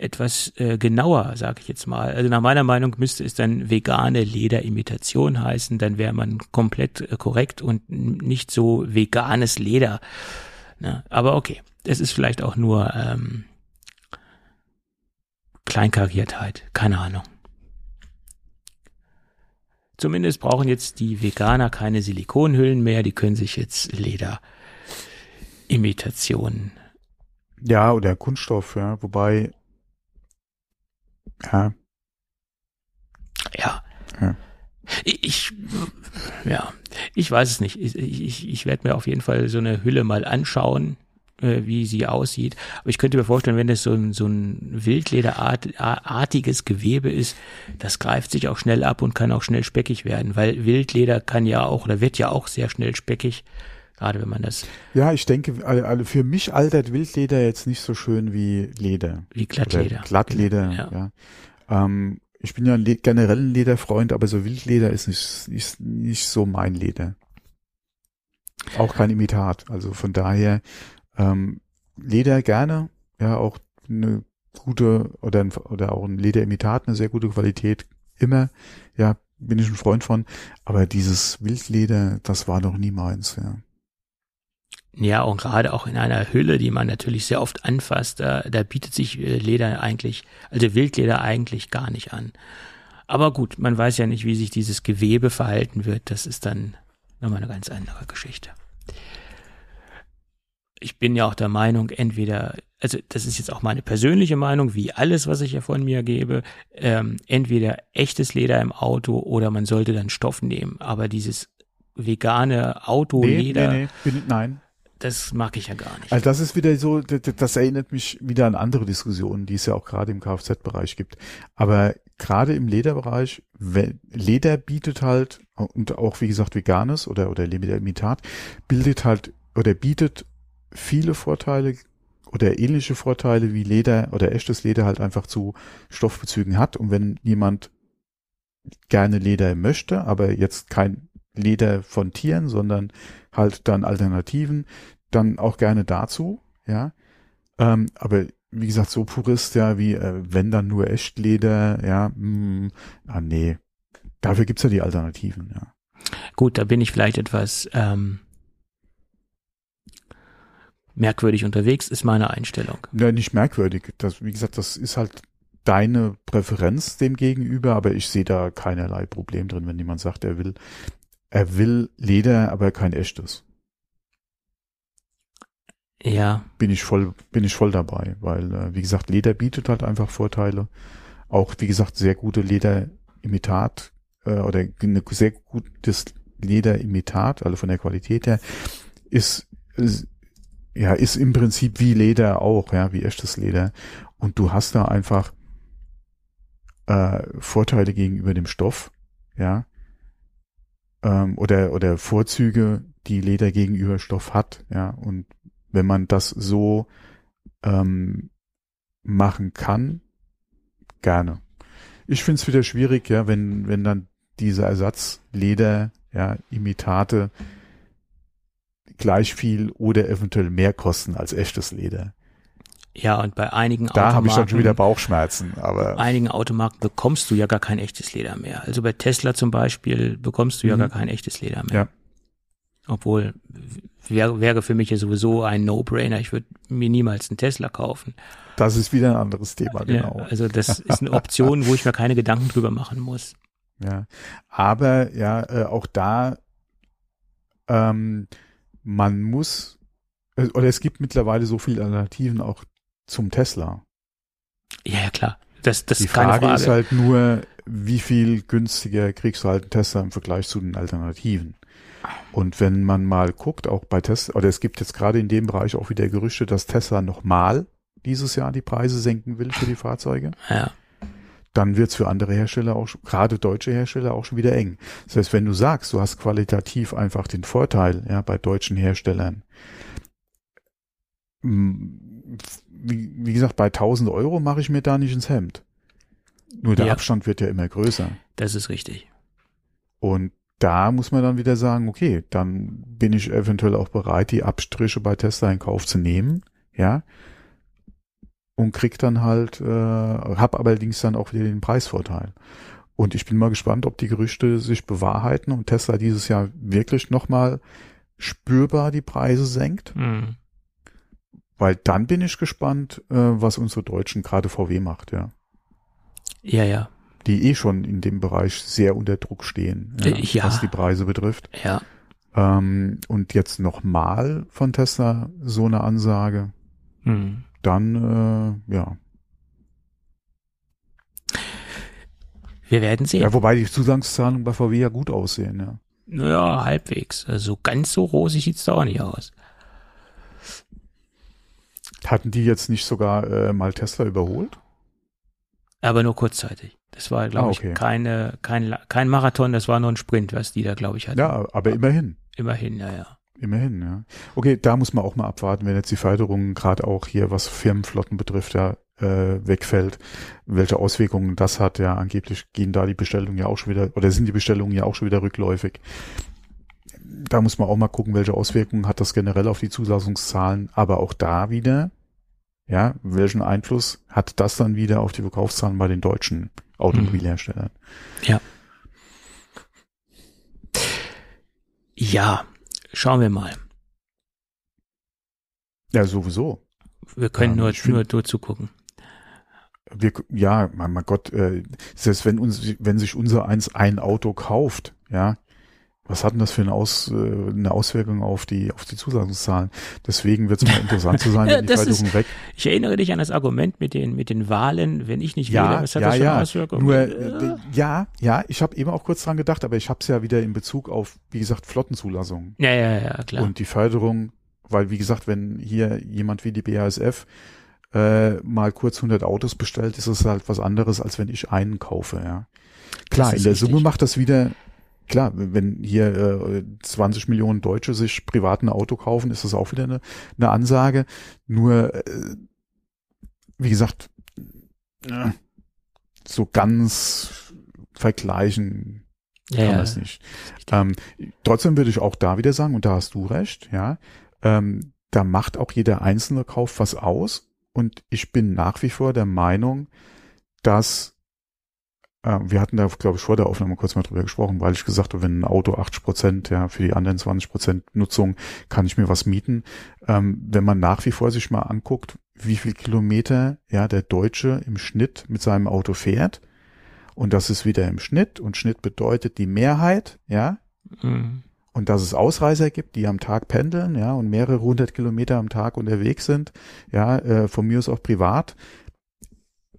etwas äh, genauer, sage ich jetzt mal. Also nach meiner Meinung müsste es dann vegane Lederimitation heißen, dann wäre man komplett äh, korrekt und nicht so veganes Leder. Ne? Aber okay, es ist vielleicht auch nur ähm, Kleinkariertheit, keine Ahnung. Zumindest brauchen jetzt die Veganer keine Silikonhüllen mehr, die können sich jetzt Lederimitationen. Ja, oder Kunststoff, ja, wobei, ja, Ja. Ja. Ich, ja, ich weiß es nicht. Ich, ich, ich werde mir auf jeden Fall so eine Hülle mal anschauen, äh, wie sie aussieht. Aber ich könnte mir vorstellen, wenn das so ein, so ein Wildlederartiges Gewebe ist, das greift sich auch schnell ab und kann auch schnell speckig werden, weil Wildleder kann ja auch oder wird ja auch sehr schnell speckig, gerade wenn man das ja, ich denke, alle, für mich altert Wildleder jetzt nicht so schön wie Leder. wie Oder Glattleder. Glattleder, Ja. ja. Ähm, ich bin ja ein generell ein Lederfreund, aber so Wildleder ist nicht, ist nicht so mein Leder. Auch kein Imitat. Also von daher ähm, Leder gerne, ja, auch eine gute oder, ein, oder auch ein Lederimitat, eine sehr gute Qualität, immer, ja, bin ich ein Freund von. Aber dieses Wildleder, das war noch nie meins, ja. Ja, und gerade auch in einer Hülle, die man natürlich sehr oft anfasst, da, da bietet sich äh, Leder eigentlich, also Wildleder eigentlich gar nicht an. Aber gut, man weiß ja nicht, wie sich dieses Gewebe verhalten wird. Das ist dann nochmal eine ganz andere Geschichte. Ich bin ja auch der Meinung, entweder, also das ist jetzt auch meine persönliche Meinung, wie alles, was ich ja von mir gebe, ähm, entweder echtes Leder im Auto oder man sollte dann Stoff nehmen. Aber dieses vegane Autoleder, nee, bin, nein, das mag ich ja gar nicht. Also das ist wieder so, das, das erinnert mich wieder an andere Diskussionen, die es ja auch gerade im Kfz-Bereich gibt. Aber gerade im Lederbereich, Leder bietet halt, und auch wie gesagt veganes oder, oder Lederimitat, bildet halt oder bietet viele Vorteile oder ähnliche Vorteile wie Leder oder echtes Leder halt einfach zu Stoffbezügen hat. Und wenn jemand gerne Leder möchte, aber jetzt kein Leder von Tieren, sondern halt dann Alternativen, dann auch gerne dazu, ja. Ähm, aber wie gesagt, so Purist, ja, wie äh, wenn dann nur Echtleder, ja, mh, ah nee. Dafür gibt's ja die Alternativen, ja. Gut, da bin ich vielleicht etwas ähm, merkwürdig unterwegs, ist meine Einstellung. Ja, nicht merkwürdig. Das, wie gesagt, das ist halt deine Präferenz dem gegenüber, aber ich sehe da keinerlei Problem drin, wenn jemand sagt, er will, er will Leder, aber kein echtes. Ja, bin ich voll, bin ich voll dabei, weil, äh, wie gesagt, Leder bietet halt einfach Vorteile. Auch, wie gesagt, sehr gute Lederimitat, äh, oder ein sehr gutes Lederimitat, also von der Qualität her, ist, ist, ja, ist im Prinzip wie Leder auch, ja, wie echtes Leder. Und du hast da einfach, äh, Vorteile gegenüber dem Stoff, ja, ähm, oder, oder Vorzüge, die Leder gegenüber Stoff hat, ja, und wenn man das so ähm, machen kann, gerne. Ich finde es wieder schwierig, ja, wenn, wenn dann diese Ersatzleder, ja, Imitate gleich viel oder eventuell mehr kosten als echtes Leder. Ja, und bei einigen Da habe ich dann schon wieder Automarken, Bauchschmerzen, aber einigen Automarken bekommst du ja gar kein echtes Leder mehr. Also bei Tesla zum Beispiel bekommst du ja Mhm. gar kein echtes Leder mehr. Ja. Obwohl wäre, wäre für mich ja sowieso ein No-Brainer. Ich würde mir niemals einen Tesla kaufen. das ist wieder ein anderes Thema, genau. Ja, also das ist eine Option, wo ich mir keine Gedanken drüber machen muss. Ja, aber ja, äh, auch da, ähm, man muss, äh, oder es gibt mittlerweile so viele Alternativen auch zum Tesla. Ja, ja klar. Das, das Die ist Frage, Frage. ist halt nur, wie viel günstiger kriegst du halt einen Tesla im Vergleich zu den Alternativen. Und wenn man mal guckt, auch bei Tesla, oder es gibt jetzt gerade in dem Bereich auch wieder Gerüchte, dass Tesla nochmal dieses Jahr die Preise senken will für die Fahrzeuge. ja. dann wird's für andere Hersteller auch, gerade deutsche Hersteller, auch schon wieder eng. Das heißt, wenn du sagst, du hast qualitativ einfach den Vorteil, ja, bei deutschen Herstellern, wie, wie gesagt, bei 1000 Euro mache ich mir da nicht ins Hemd. Nur der Ja. Abstand wird ja immer größer. Das ist richtig. Und da muss man dann wieder sagen, okay, dann bin ich eventuell auch bereit, die Abstriche bei Tesla in Kauf zu nehmen, ja, und krieg dann halt, äh, hab allerdings dann auch wieder den Preisvorteil. Und ich bin mal gespannt, ob die Gerüchte sich bewahrheiten und Tesla dieses Jahr wirklich nochmal spürbar die Preise senkt, Mhm. Weil dann bin ich gespannt, äh, was unsere Deutschen, gerade VW macht, ja. Ja, ja. Die eh schon in dem Bereich sehr unter Druck stehen, ja, Äh, ja. was die Preise betrifft. Ja. Ähm, und jetzt nochmal von Tesla so eine Ansage, Mhm. dann äh, ja. Wir werden sehen. Ja, wobei die Zusatzzahlungen bei VW ja gut aussehen, ja. Naja, halbwegs. Also ganz so rosig sieht's da auch nicht aus. Hatten die jetzt nicht sogar äh, mal Tesla überholt? Aber nur kurzzeitig. Das war, glaube Ah, okay. ich, keine, kein, kein Marathon, das war nur ein Sprint, was die da, glaube ich, hatten. Ja, aber immerhin. Immerhin, ja, ja. Immerhin, ja. Okay, da muss man auch mal abwarten, wenn jetzt die Förderung gerade auch hier, was Firmenflotten betrifft, ja, äh, wegfällt, welche Auswirkungen das hat. Ja, angeblich gehen da die Bestellungen ja auch schon wieder, oder sind die Bestellungen ja auch schon wieder rückläufig. Da muss man auch mal gucken, welche Auswirkungen hat das generell auf die Zulassungszahlen, aber auch da wieder, ja, welchen Einfluss hat das dann wieder auf die Verkaufszahlen bei den deutschen Automobilherstellern? Ja, schauen wir mal. Ja, sowieso. Wir können Ja, nur, ich find- nur, nur zugucken. wir, ja, mein, mein Gott, äh, selbst wenn uns, wenn sich unser eins ein Auto kauft, ja, was hat denn das für eine, Aus, äh, eine Auswirkung auf die, auf die Zulassungszahlen? Deswegen wird es mal interessant zu sein, wenn die Förderung weg. Ich erinnere dich an das Argument mit den, mit den Wahlen, wenn ich nicht Ja, wähle, was hat ja, das für eine ja. Auswirkung? Nur, äh, ja, ja, ich habe eben auch kurz dran gedacht, aber ich habe es ja wieder in Bezug auf, wie gesagt, Flottenzulassungen ja, ja, ja, klar. und die Förderung, weil wie gesagt, wenn hier jemand wie die BASF äh, mal kurz 100 Autos bestellt, ist es halt was anderes, als wenn ich einen kaufe, ja. Klar, in der richtig. Summe macht das wieder, klar, wenn hier äh, 20 Millionen Deutsche sich privat ein Auto kaufen, ist das auch wieder eine, eine Ansage. Nur, äh, wie gesagt, äh, so ganz vergleichen kann ja. man es nicht. Ähm, trotzdem würde ich auch da wieder sagen, und da hast du recht, ja, ähm, da macht auch jeder einzelne Kauf was aus. Und ich bin nach wie vor der Meinung, dass wir hatten da, glaube ich, vor der Aufnahme kurz mal drüber gesprochen, weil ich gesagt habe, wenn ein Auto 80 Prozent, ja, für die anderen 20 Prozent Nutzung kann ich mir was mieten. Ähm, wenn man nach wie vor sich mal anguckt, wie viel Kilometer, ja, der Deutsche im Schnitt mit seinem Auto fährt, und das ist wieder im Schnitt, und Schnitt bedeutet die Mehrheit, ja, Mhm. und dass es Ausreißer gibt, die am Tag pendeln, ja, und mehrere hundert Kilometer am Tag unterwegs sind, ja, äh, von mir aus auch privat.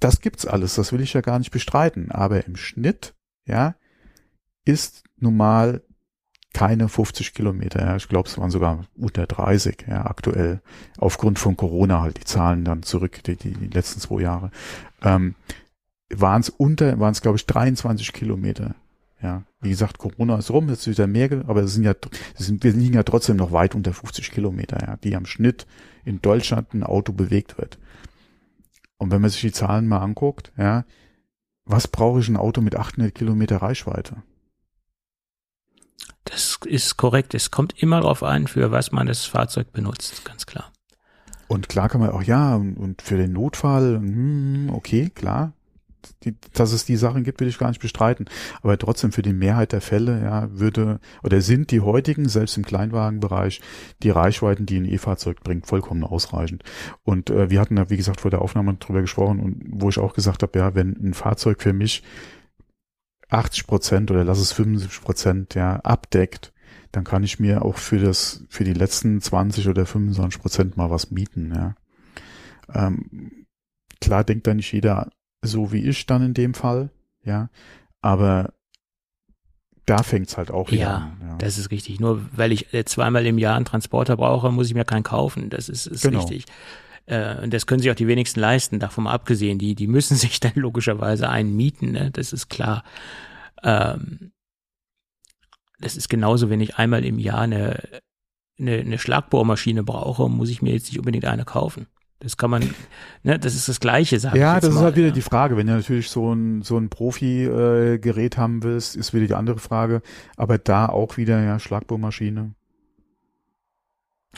Das gibt's alles, das will ich ja gar nicht bestreiten. Aber im Schnitt, ja, ist normal keine 50 Kilometer. Ja, ich glaube, es waren sogar unter 30, ja, aktuell. Aufgrund von Corona halt die Zahlen dann zurück, die, die, die letzten zwei Jahre. Ähm, waren es unter, waren es, glaube ich, 23 Kilometer. Ja, wie gesagt, Corona ist rum, jetzt ist wieder mehr, aber es sind ja, es sind, wir liegen ja trotzdem noch weit unter 50 Kilometer, ja, die am Schnitt in Deutschland ein Auto bewegt wird. Und wenn man sich die Zahlen mal anguckt, ja, was brauche ich ein Auto mit 800 Kilometer Reichweite? Das ist korrekt. Es kommt immer darauf an, für was man das Fahrzeug benutzt, ganz klar. Und klar kann man auch, ja, und, für den Notfall, hm, okay, klar, die, dass es die Sachen gibt, will ich gar nicht bestreiten. Aber trotzdem für die Mehrheit der Fälle, ja, würde oder sind die heutigen, selbst im Kleinwagenbereich, die Reichweiten, die ein E-Fahrzeug bringt, vollkommen ausreichend. Und äh, wir hatten da, wie gesagt, vor der Aufnahme drüber gesprochen und wo ich auch gesagt habe, ja, wenn ein Fahrzeug für mich 80 Prozent oder lass es 75 Prozent ja abdeckt, dann kann ich mir auch für das, für die letzten 20 oder 25 Prozent mal was mieten, ja. Ähm, klar denkt da nicht jeder so wie ich dann in dem Fall, ja. Aber da fängt's halt auch wieder Ja, an. Ja, das ist richtig. Nur weil ich zweimal im Jahr einen Transporter brauche, muss ich mir keinen kaufen. Das ist, ist Genau. richtig. Äh, Und das können sich auch die wenigsten leisten, davon mal abgesehen. Die, die müssen sich dann logischerweise einen mieten, ne? das ist klar. Ähm, das ist genauso, wenn ich einmal im Jahr eine, eine, eine Schlagbohrmaschine brauche, muss ich mir jetzt nicht unbedingt eine kaufen. Das kann man, ne, das ist das Gleiche, sag ja das ist mal, halt wieder ja. die Frage. Wenn du natürlich so ein, so ein Profi-Gerät haben willst, ist wieder die andere Frage. Aber da auch wieder, ja, Schlagbohrmaschine.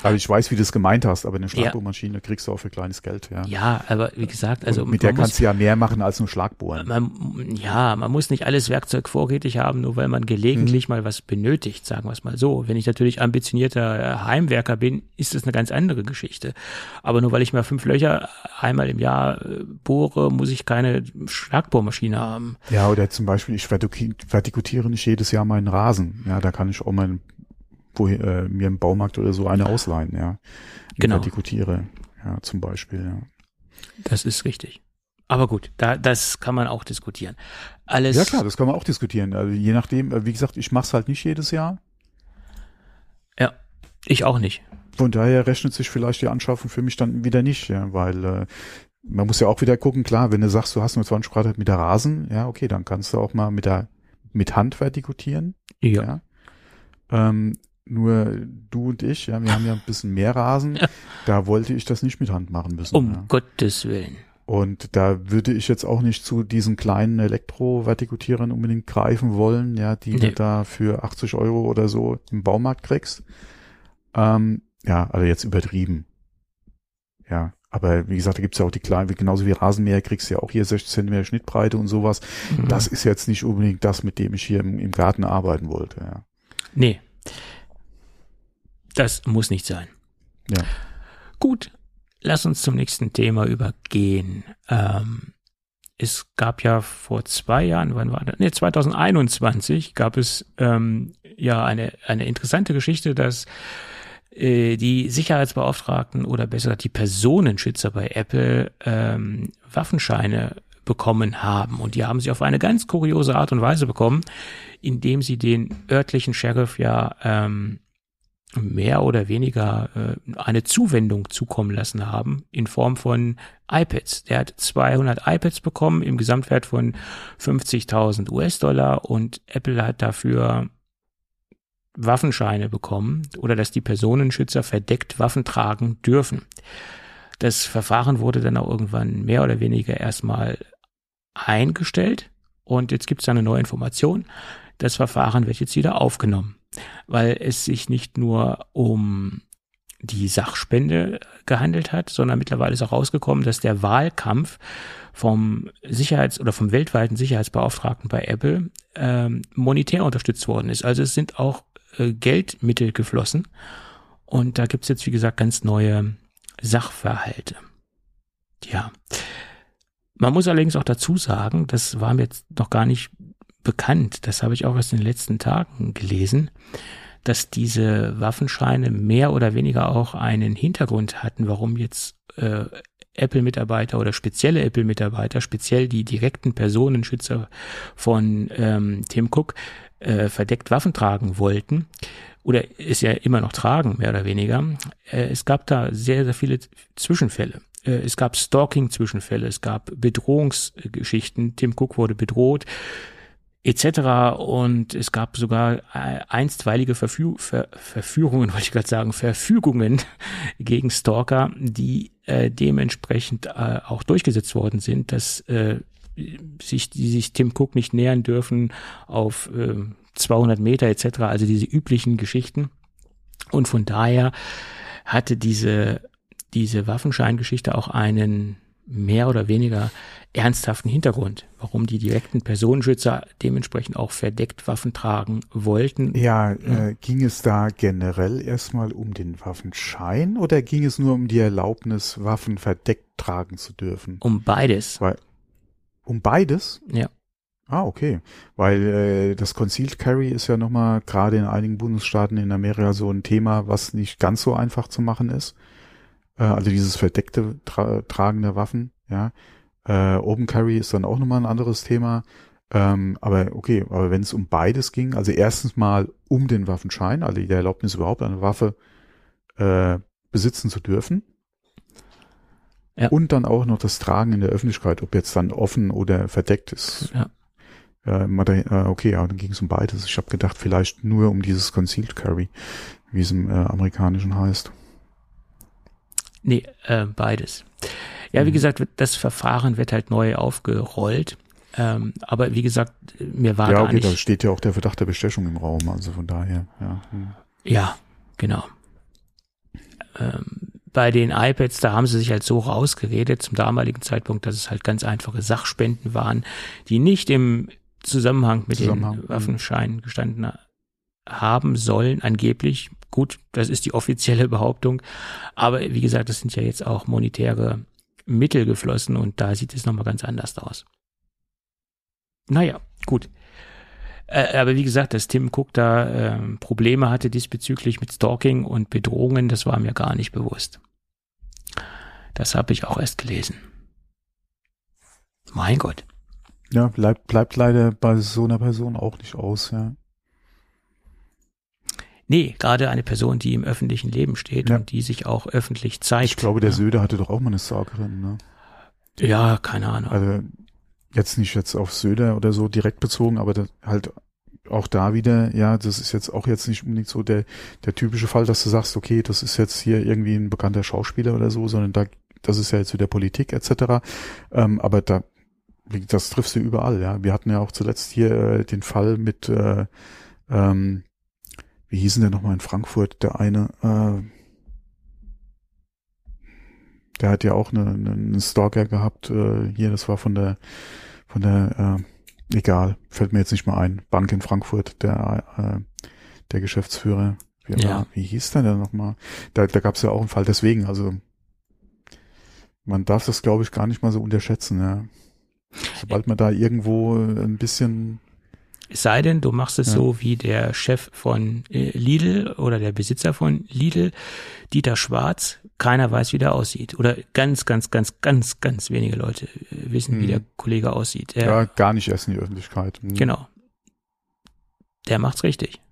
Also ich weiß, wie du es gemeint hast, aber eine Schlagbohrmaschine kriegst du auch für kleines Geld, ja. Ja, aber wie gesagt, also Und mit der kannst du ja mehr machen als nur Schlagbohren. man, ja, man muss nicht alles Werkzeug vorrätig haben, nur weil man gelegentlich Mhm. mal was benötigt, sagen wir es mal so. Wenn ich natürlich ambitionierter äh, Heimwerker bin, ist das eine ganz andere Geschichte. Aber nur weil ich mal fünf Löcher einmal im Jahr äh, bohre, muss ich keine Schlagbohrmaschine haben. Ja, oder zum Beispiel, ich vertikutiere nicht jedes Jahr meinen Rasen. Ja, da kann ich auch mal wo, äh, mir im Baumarkt oder so eine ausleihen, ja. Und Genau. Vertikutiere, ja, zum Beispiel, ja. Das ist richtig. Aber gut, da, das kann man auch diskutieren. Alles. Ja klar, das kann man auch diskutieren. Also je nachdem, äh, wie gesagt, ich mache es halt nicht jedes Jahr. Ja, ich auch nicht. Von daher rechnet sich vielleicht die Anschaffung für mich dann wieder nicht, ja, weil äh, man muss ja auch wieder gucken, klar, wenn du sagst, du hast nur 20 Grad mit der Rasen, ja, okay, dann kannst du auch mal mit der mit Hand vertikutieren, Ja. ja. Ähm, nur du und ich, ja, wir haben ja ein bisschen mehr Rasen, Ja. da wollte ich das nicht mit Hand machen müssen. Um ja. Gottes Willen. Und da würde ich jetzt auch nicht zu diesen kleinen Elektrovertikutierern unbedingt greifen wollen, ja, die du Nee. da für 80 Euro oder so im Baumarkt kriegst. Ähm, ja, also jetzt übertrieben. Ja, aber wie gesagt, da gibt's ja auch die kleinen, genauso wie Rasenmäher kriegst du ja auch hier 60 Zentimeter Schnittbreite und sowas. Mhm. Das ist jetzt nicht unbedingt das, mit dem ich hier im, im Garten arbeiten wollte, ja. Nee. Das muss nicht sein. Ja. Gut, lass uns zum nächsten Thema übergehen. Ähm, es gab ja vor zwei Jahren, wann war das? Nee, 2021 gab es ähm, ja eine, eine interessante Geschichte, dass äh, die Sicherheitsbeauftragten oder besser gesagt die Personenschützer bei Apple ähm, Waffenscheine bekommen haben. Und die haben sie auf eine ganz kuriose Art und Weise bekommen, indem sie den örtlichen Sheriff ja ähm, mehr oder weniger äh, eine Zuwendung zukommen lassen haben in Form von iPads. Der hat 200 iPads bekommen im Gesamtwert von 50.000 US-Dollar und Apple hat dafür Waffenscheine bekommen oder dass die Personenschützer verdeckt Waffen tragen dürfen. Das Verfahren wurde dann auch irgendwann mehr oder weniger erstmal eingestellt und jetzt gibt es eine neue Information. Das Verfahren wird jetzt wieder aufgenommen, weil es sich nicht nur um die Sachspende gehandelt hat, sondern mittlerweile ist auch rausgekommen, dass der Wahlkampf vom Sicherheits- oder vom weltweiten Sicherheitsbeauftragten bei Apple ähm, monetär unterstützt worden ist. Also es sind auch äh, Geldmittel geflossen und da gibt's jetzt, wie gesagt, ganz neue Sachverhalte. Ja. Man muss allerdings auch dazu sagen, das war mir jetzt noch gar nicht bekannt, das habe ich auch erst in den letzten Tagen gelesen, dass diese Waffenscheine mehr oder weniger auch einen Hintergrund hatten, warum jetzt äh, Apple-Mitarbeiter oder spezielle Apple-Mitarbeiter, speziell die direkten Personenschützer von ähm, Tim Cook, äh, verdeckt Waffen tragen wollten oder es ja immer noch tragen, mehr oder weniger. Äh, es gab da sehr, sehr viele Zwischenfälle. Äh, es gab Stalking-Zwischenfälle, es gab Bedrohungsgeschichten. Tim Cook wurde bedroht etc. Und es gab sogar äh, einstweilige Verfü Ver Verführungen, wollte ich gerade sagen, Verfügungen gegen Stalker, die äh, dementsprechend äh, auch durchgesetzt worden sind, dass äh, sich, die sich Tim Cook nicht nähern dürfen auf äh, 200 Meter etc., also diese üblichen Geschichten. Und von daher hatte diese, diese Waffenscheingeschichte auch einen mehr oder weniger ernsthaften Hintergrund, warum die direkten Personenschützer dementsprechend auch verdeckt Waffen tragen wollten. Ja, äh, ging es da generell erstmal um den Waffenschein oder ging es nur um die Erlaubnis, Waffen verdeckt tragen zu dürfen? Um beides. Weil, um beides? Ja. Ah, okay. Weil äh, das Concealed Carry ist ja nochmal gerade in einigen Bundesstaaten in Amerika so ein Thema, was nicht ganz so einfach zu machen ist. Äh, also dieses verdeckte Tra Tragen der Waffen, ja. Äh, Open Carry ist dann auch nochmal ein anderes Thema. Ähm, aber okay, aber wenn es um beides ging, also erstens mal um den Waffenschein, also die Erlaubnis überhaupt eine Waffe äh, besitzen zu dürfen. Ja. Und dann auch noch das Tragen in der Öffentlichkeit, ob jetzt dann offen oder verdeckt ist. Ja. Äh, okay, ja, dann ging es um beides. Ich habe gedacht, vielleicht nur um dieses Concealed Carry, wie es im äh, amerikanischen heißt. Nee, äh, beides. Ja, wie mhm. gesagt, das Verfahren wird halt neu aufgerollt. Ähm, aber wie gesagt, mir war ja, gar okay, nicht. da steht ja auch der Verdacht der Bestechung im Raum, also von daher, ja. Hm. Ja, genau. Ähm, bei den iPads, da haben sie sich halt so rausgeredet zum damaligen Zeitpunkt, dass es halt ganz einfache Sachspenden waren, die nicht im Zusammenhang mit Zusammenhang. den Waffenscheinen gestanden haben sollen, angeblich. Gut, das ist die offizielle Behauptung. Aber wie gesagt, das sind ja jetzt auch monetäre Mittel geflossen und da sieht es nochmal ganz anders aus. Naja, gut. Äh, aber wie gesagt, dass Tim Cook da äh, Probleme hatte diesbezüglich mit Stalking und Bedrohungen, das war mir gar nicht bewusst. Das habe ich auch erst gelesen. Mein Gott. Ja, bleibt, bleibt leider bei so einer Person auch nicht aus, ja. Nee, gerade eine Person, die im öffentlichen Leben steht ja. und die sich auch öffentlich zeigt. Ich glaube, der ja. Söder hatte doch auch mal eine Stalkerin, ne? Ja, keine Ahnung. Also jetzt nicht jetzt auf Söder oder so direkt bezogen, aber das, halt auch da wieder, ja, das ist jetzt auch jetzt nicht unbedingt so der, der typische Fall, dass du sagst, okay, das ist jetzt hier irgendwie ein bekannter Schauspieler oder so, sondern da, das ist ja jetzt wieder Politik etc. Ähm, aber da das triffst du überall, ja. Wir hatten ja auch zuletzt hier äh, den Fall mit, äh, ähm, wie hießen der nochmal in Frankfurt, der eine, äh, der hat ja auch eine, einen Stalker gehabt, äh, hier, das war von der, von der, äh, egal, fällt mir jetzt nicht mal ein, Bank in Frankfurt, der, äh, der Geschäftsführer, wie, ja. wie hieß der denn nochmal? Da, da gab es ja auch einen Fall, deswegen, also man darf das, glaube ich, gar nicht mal so unterschätzen, ja. Sobald man da irgendwo ein bisschen es sei denn, du machst es ja. so wie der Chef von äh, Lidl oder der Besitzer von Lidl, Dieter Schwarz. Keiner weiß, wie der aussieht. Oder ganz, ganz, ganz, ganz, ganz wenige Leute äh, wissen, hm. wie der Kollege aussieht. Er, ja, gar nicht erst in die Öffentlichkeit. Hm. Genau. Der macht's richtig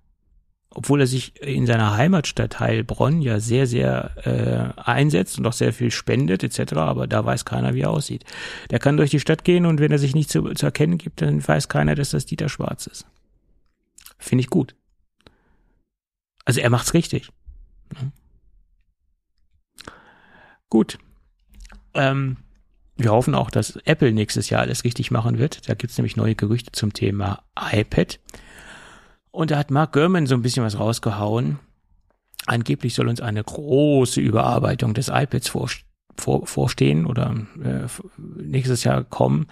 obwohl er sich in seiner Heimatstadt Heilbronn ja sehr, sehr äh, einsetzt und auch sehr viel spendet etc., aber da weiß keiner, wie er aussieht. Der kann durch die Stadt gehen und wenn er sich nicht zu, zu erkennen gibt, dann weiß keiner, dass das Dieter Schwarz ist. Finde ich gut. Also er macht's richtig. Ja. Gut. Ähm, wir hoffen auch, dass Apple nächstes Jahr alles richtig machen wird. Da gibt's nämlich neue Gerüchte zum Thema iPad. Und da hat Mark Gurman so ein bisschen was rausgehauen. Angeblich soll uns eine große Überarbeitung des iPads vor, vor, vorstehen oder äh, nächstes Jahr kommen.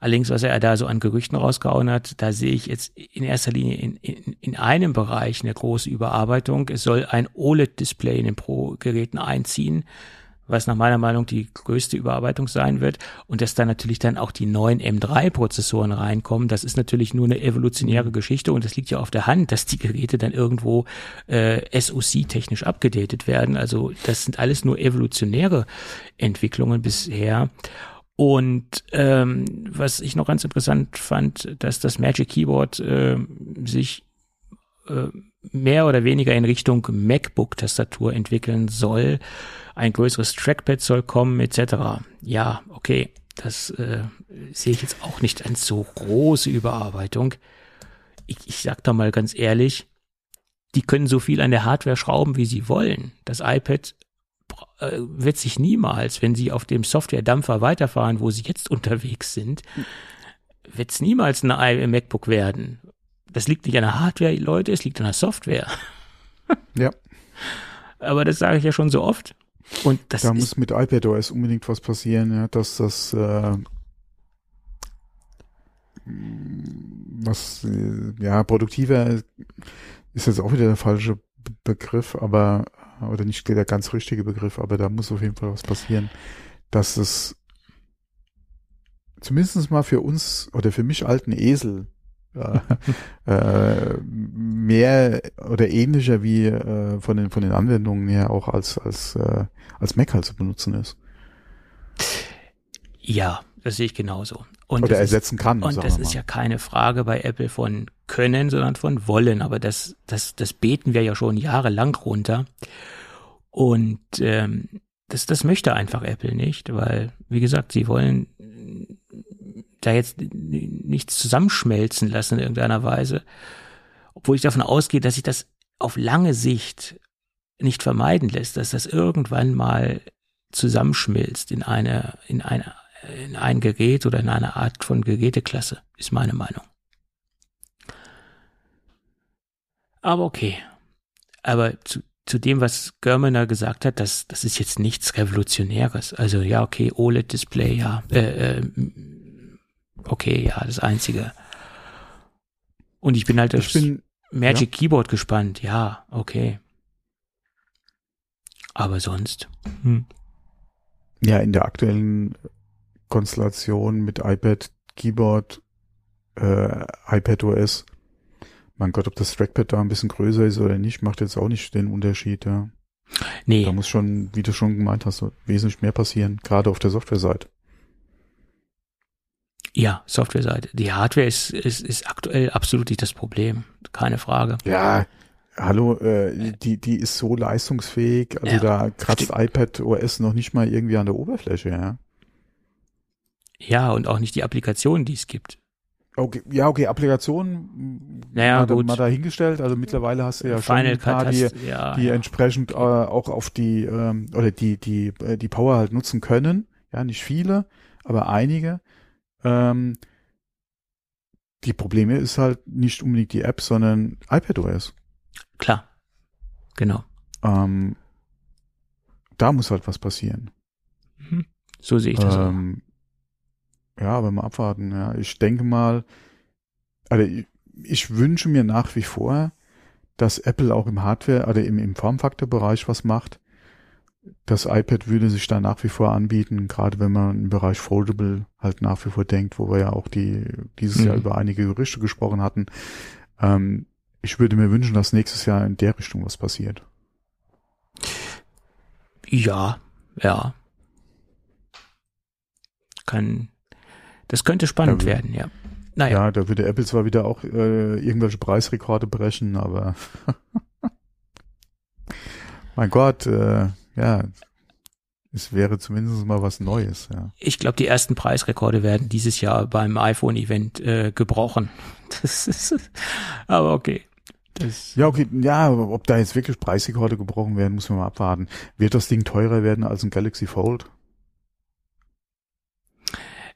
Allerdings, was er da so an Gerüchten rausgehauen hat, da sehe ich jetzt in erster Linie in, in, in einem Bereich eine große Überarbeitung. Es soll ein OLED-Display in den Pro-Geräten einziehen was nach meiner Meinung die größte Überarbeitung sein wird und dass da natürlich dann auch die neuen M3-Prozessoren reinkommen, das ist natürlich nur eine evolutionäre Geschichte und es liegt ja auf der Hand, dass die Geräte dann irgendwo äh, SoC-technisch abgedatet werden. Also das sind alles nur evolutionäre Entwicklungen bisher. Und ähm, was ich noch ganz interessant fand, dass das Magic Keyboard äh, sich äh, mehr oder weniger in Richtung MacBook-Tastatur entwickeln soll. Ein größeres Trackpad soll kommen, etc. Ja, okay, das äh, sehe ich jetzt auch nicht als so große Überarbeitung. Ich, ich sag da mal ganz ehrlich, die können so viel an der Hardware schrauben, wie sie wollen. Das iPad äh, wird sich niemals, wenn sie auf dem Software-Dampfer weiterfahren, wo sie jetzt unterwegs sind, wird es niemals ein MacBook werden das liegt nicht an der Hardware, Leute, es liegt an der Software. Ja. Aber das sage ich ja schon so oft. Und das da muss mit iPadOS unbedingt was passieren, ja, dass das äh, was äh, ja produktiver ist jetzt auch wieder der falsche Be- Begriff, aber oder nicht der ganz richtige Begriff, aber da muss auf jeden Fall was passieren, dass es zumindest mal für uns oder für mich alten Esel äh, mehr oder ähnlicher wie äh, von den von den Anwendungen her auch als als äh, als Mac halt zu benutzen ist ja, das sehe ich genauso. Und oder das ist, ersetzen kann. Und das ist ja keine Frage bei Apple von können, sondern von wollen. Aber das, das, das beten wir ja schon jahrelang runter. Und ähm, das, das möchte einfach Apple nicht, weil, wie gesagt, sie wollen da jetzt nichts zusammenschmelzen lassen in irgendeiner Weise. Obwohl ich davon ausgehe, dass sich das auf lange Sicht nicht vermeiden lässt, dass das irgendwann mal zusammenschmilzt in eine, in eine, in ein Gerät oder in eine Art von Geräteklasse, ist meine Meinung. Aber okay. Aber zu, zu dem, was Germaner gesagt hat, das, das ist jetzt nichts Revolutionäres. Also ja, okay, OLED-Display, ja, äh, äh, okay, ja, das Einzige. Und ich bin halt ich aufs bin Magic Keyboard gespannt, ja, okay. Aber sonst. Hm. ja in der aktuellen Konstellation mit iPad, Keyboard, äh, iPad OS. Mein Gott, ob das Trackpad da ein bisschen größer ist oder nicht, macht jetzt auch nicht den Unterschied. Ja. Nee, Da muss schon, wie du schon gemeint hast, wesentlich mehr passieren, gerade auf der Softwareseite. Ja, Softwareseite. Die Hardware ist, ist, ist aktuell absolut nicht das Problem. Keine Frage. Ja, hallo, äh, die, die ist so leistungsfähig, also Ja, da kratzt iPad OS noch nicht mal irgendwie an der Oberfläche, ja. Ja, und auch nicht die Applikationen, die es gibt. Okay, ja, okay, Applikationen Naja, mal, gut. mal dahingestellt. Also mittlerweile hast du ja schon Final ein paar, die, ja, die ja. entsprechend äh, auch auf die ähm, oder die die äh, die Power halt nutzen können. Ja, nicht viele, aber einige. Ähm, die Probleme ist halt nicht unbedingt die App, sondern iPadOS. Klar. Genau. Ähm, da muss halt was passieren. Mhm. So sehe ich das auch. Ähm, ja, aber mal abwarten. Ja, ich denke mal, also ich, ich wünsche mir nach wie vor, dass Apple auch im Hardware, oder im, im Formfaktorbereich was macht. Das iPad würde sich da nach wie vor anbieten, gerade wenn man im Bereich Foldable halt nach wie vor denkt, wo wir ja auch die dieses Mhm. Jahr über einige Gerüchte gesprochen hatten. Ähm, ich würde mir wünschen, dass nächstes Jahr in der Richtung was passiert. Ja, ja. Kann, das könnte spannend Ja, werden, ja. Naja, Ja, da würde Apple zwar wieder auch äh, irgendwelche Preisrekorde brechen, aber mein Gott, äh, ja, es wäre zumindest mal was Neues, ja. ich glaube, die ersten Preisrekorde werden dieses Jahr beim iPhone-Event äh, gebrochen. Das ist, aber okay. Das, Ja, okay, ja, ob da jetzt wirklich Preisrekorde gebrochen werden, muss man mal abwarten. Wird das Ding teurer werden als ein Galaxy Fold?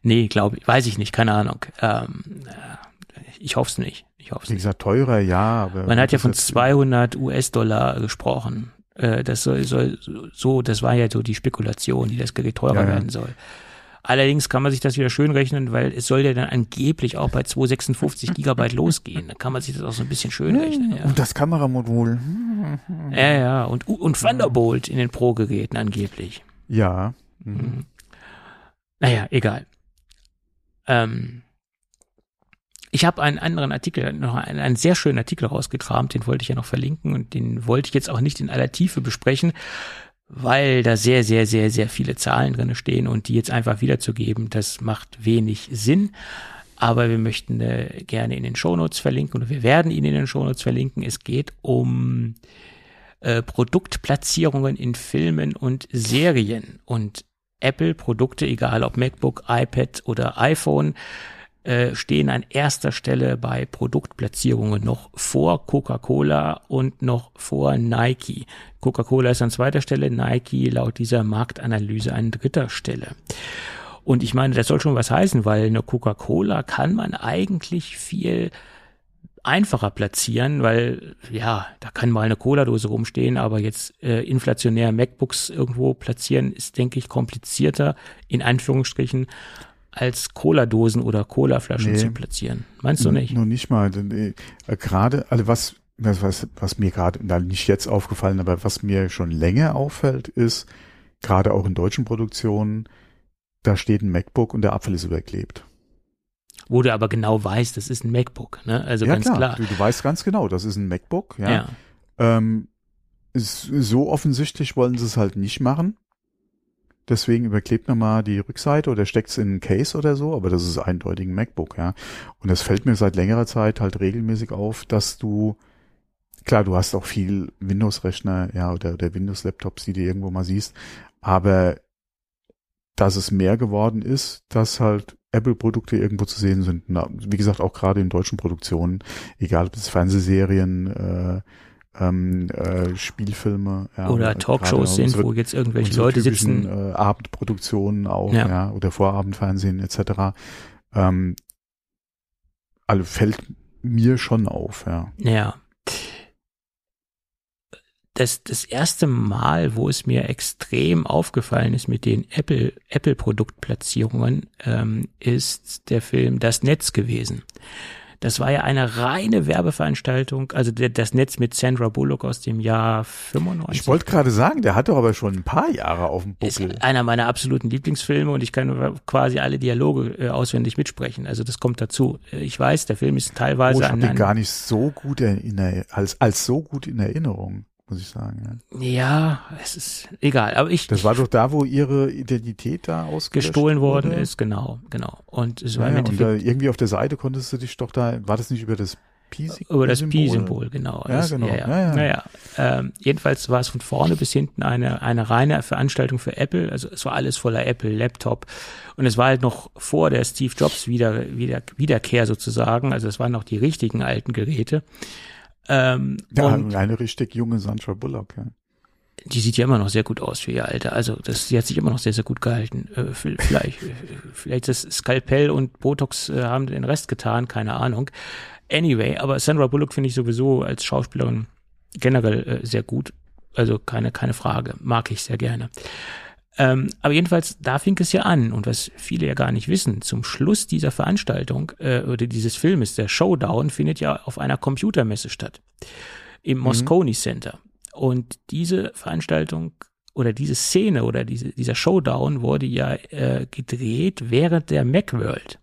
nee, glaube ich, weiß ich nicht, keine Ahnung. Ähm, äh, ich hoffe es nicht. Ich hoffe es Wie nicht. gesagt, teurer, ja, aber. Man hat ja von das- 200 US-Dollar gesprochen. Äh, das soll, soll so, das war ja so die Spekulation, die das Gerät teurer Ja, werden soll. Allerdings kann man sich das wieder schön rechnen, weil es soll ja dann angeblich auch bei 256 Gigabyte losgehen. Da kann man sich das auch so ein bisschen schön rechnen. Ja, Und das Kameramodul. ja, ja. Und, und Thunderbolt in den Pro-Geräten angeblich. Ja. Mhm. Mhm. Naja, egal. Ähm, ich habe einen anderen Artikel, noch einen, einen sehr schönen Artikel rausgekramt, den wollte ich ja noch verlinken und den wollte ich jetzt auch nicht in aller Tiefe besprechen, weil da sehr, sehr, sehr, sehr viele Zahlen drin stehen und die jetzt einfach wiederzugeben, das macht wenig Sinn. Aber wir möchten äh, gerne in den Shownotes verlinken oder wir werden ihn in den Shownotes verlinken. Es geht um äh, Produktplatzierungen in Filmen und Serien und Apple-Produkte, egal ob MacBook, iPad oder iPhone, äh, stehen an erster Stelle bei Produktplatzierungen noch vor Coca-Cola und noch vor Nike. Coca-Cola ist an zweiter Stelle, Nike laut dieser Marktanalyse an dritter Stelle. Und ich meine, das soll schon was heißen, weil eine Coca-Cola kann man eigentlich viel einfacher platzieren, weil ja, da kann mal eine Cola-Dose rumstehen, aber jetzt äh, inflationär MacBooks irgendwo platzieren, ist, denke ich, komplizierter, in Anführungsstrichen, als Cola-Dosen oder Cola-Flaschen nee, zu platzieren. Meinst du nicht? Nur nicht mal. Äh, gerade, also was, was, was mir gerade, nicht jetzt aufgefallen, aber was mir schon länger auffällt, ist, gerade auch in deutschen Produktionen, da steht ein MacBook und der Apfel ist überklebt. Wo du aber genau weißt, das ist ein MacBook, ne? Also ja, ganz klar. klar. Du, du weißt ganz genau, das ist ein MacBook, ja. Ja. Ähm, ist, so offensichtlich wollen sie es halt nicht machen. Deswegen überklebt man mal die Rückseite oder steckt es in ein Case oder so, aber das ist eindeutig ein MacBook, ja. Und es fällt mir seit längerer Zeit halt regelmäßig auf, dass du, klar, du hast auch viel Windows-Rechner, ja, oder, oder Windows-Laptops, die du irgendwo mal siehst, aber dass es mehr geworden ist, dass halt Apple-Produkte irgendwo zu sehen sind. Na, wie gesagt, auch gerade in deutschen Produktionen, egal ob es Fernsehserien, äh, ähm, äh, Spielfilme ja, oder Talkshows sind, wo jetzt irgendwelche Leute sitzen. Äh, Abendproduktionen auch, ja. ja, oder Vorabendfernsehen etc. Ähm, also fällt mir schon auf, ja. Ja das, das erste Mal, wo es mir extrem aufgefallen ist mit den Apple, Apple Produktplatzierungen, ähm, ist der Film Das Netz gewesen. Das war ja eine reine Werbeveranstaltung, also der, das Netz mit Sandra Bullock aus dem Jahr 95. Ich wollte gerade sagen, der hat doch aber schon ein paar Jahre auf dem Buckel. Ist einer meiner absoluten Lieblingsfilme und ich kann quasi alle Dialoge äh, auswendig mitsprechen. Also das kommt dazu. Ich weiß, der Film ist teilweise oh, ich an, den gar nicht so gut in, als als so gut in Erinnerung muss ich sagen. Ja. ja, es ist egal. Aber ich. Das war doch da, wo ihre Identität da ausgestohlen worden ist, genau, genau. Und es war ja, und da irgendwie auf der Seite konntest du dich doch da, war das nicht über das Pi-Symbol? Über das Pi-Symbol, genau. Ja, genau. Ja, ja. Ja, Naja, ähm, jedenfalls war es von vorne bis hinten eine, eine reine Veranstaltung für Apple. Also es war alles voller Apple, Laptop. Und es war halt noch vor der Steve Jobs wieder, wieder, Wiederkehr sozusagen. Also es waren noch die richtigen alten Geräte. Ähm, ja, eine richtig junge Sandra Bullock, ja. Die sieht ja immer noch sehr gut aus für ihr Alter. Also das, die hat sich immer noch sehr, sehr gut gehalten. Äh, vielleicht, vielleicht das Skalpell und Botox äh, haben den Rest getan, keine Ahnung. Anyway, aber Sandra Bullock finde ich sowieso als Schauspielerin generell äh, sehr gut. Also keine, keine Frage. Mag ich sehr gerne. Ähm, aber jedenfalls, da fing es ja an. Und was viele ja gar nicht wissen, zum Schluss dieser Veranstaltung äh, oder dieses Filmes, der Showdown, findet ja auf einer Computermesse statt. Im mhm. Moscone Center. Und diese Veranstaltung oder diese Szene oder diese, dieser Showdown wurde ja äh, gedreht während der Macworld.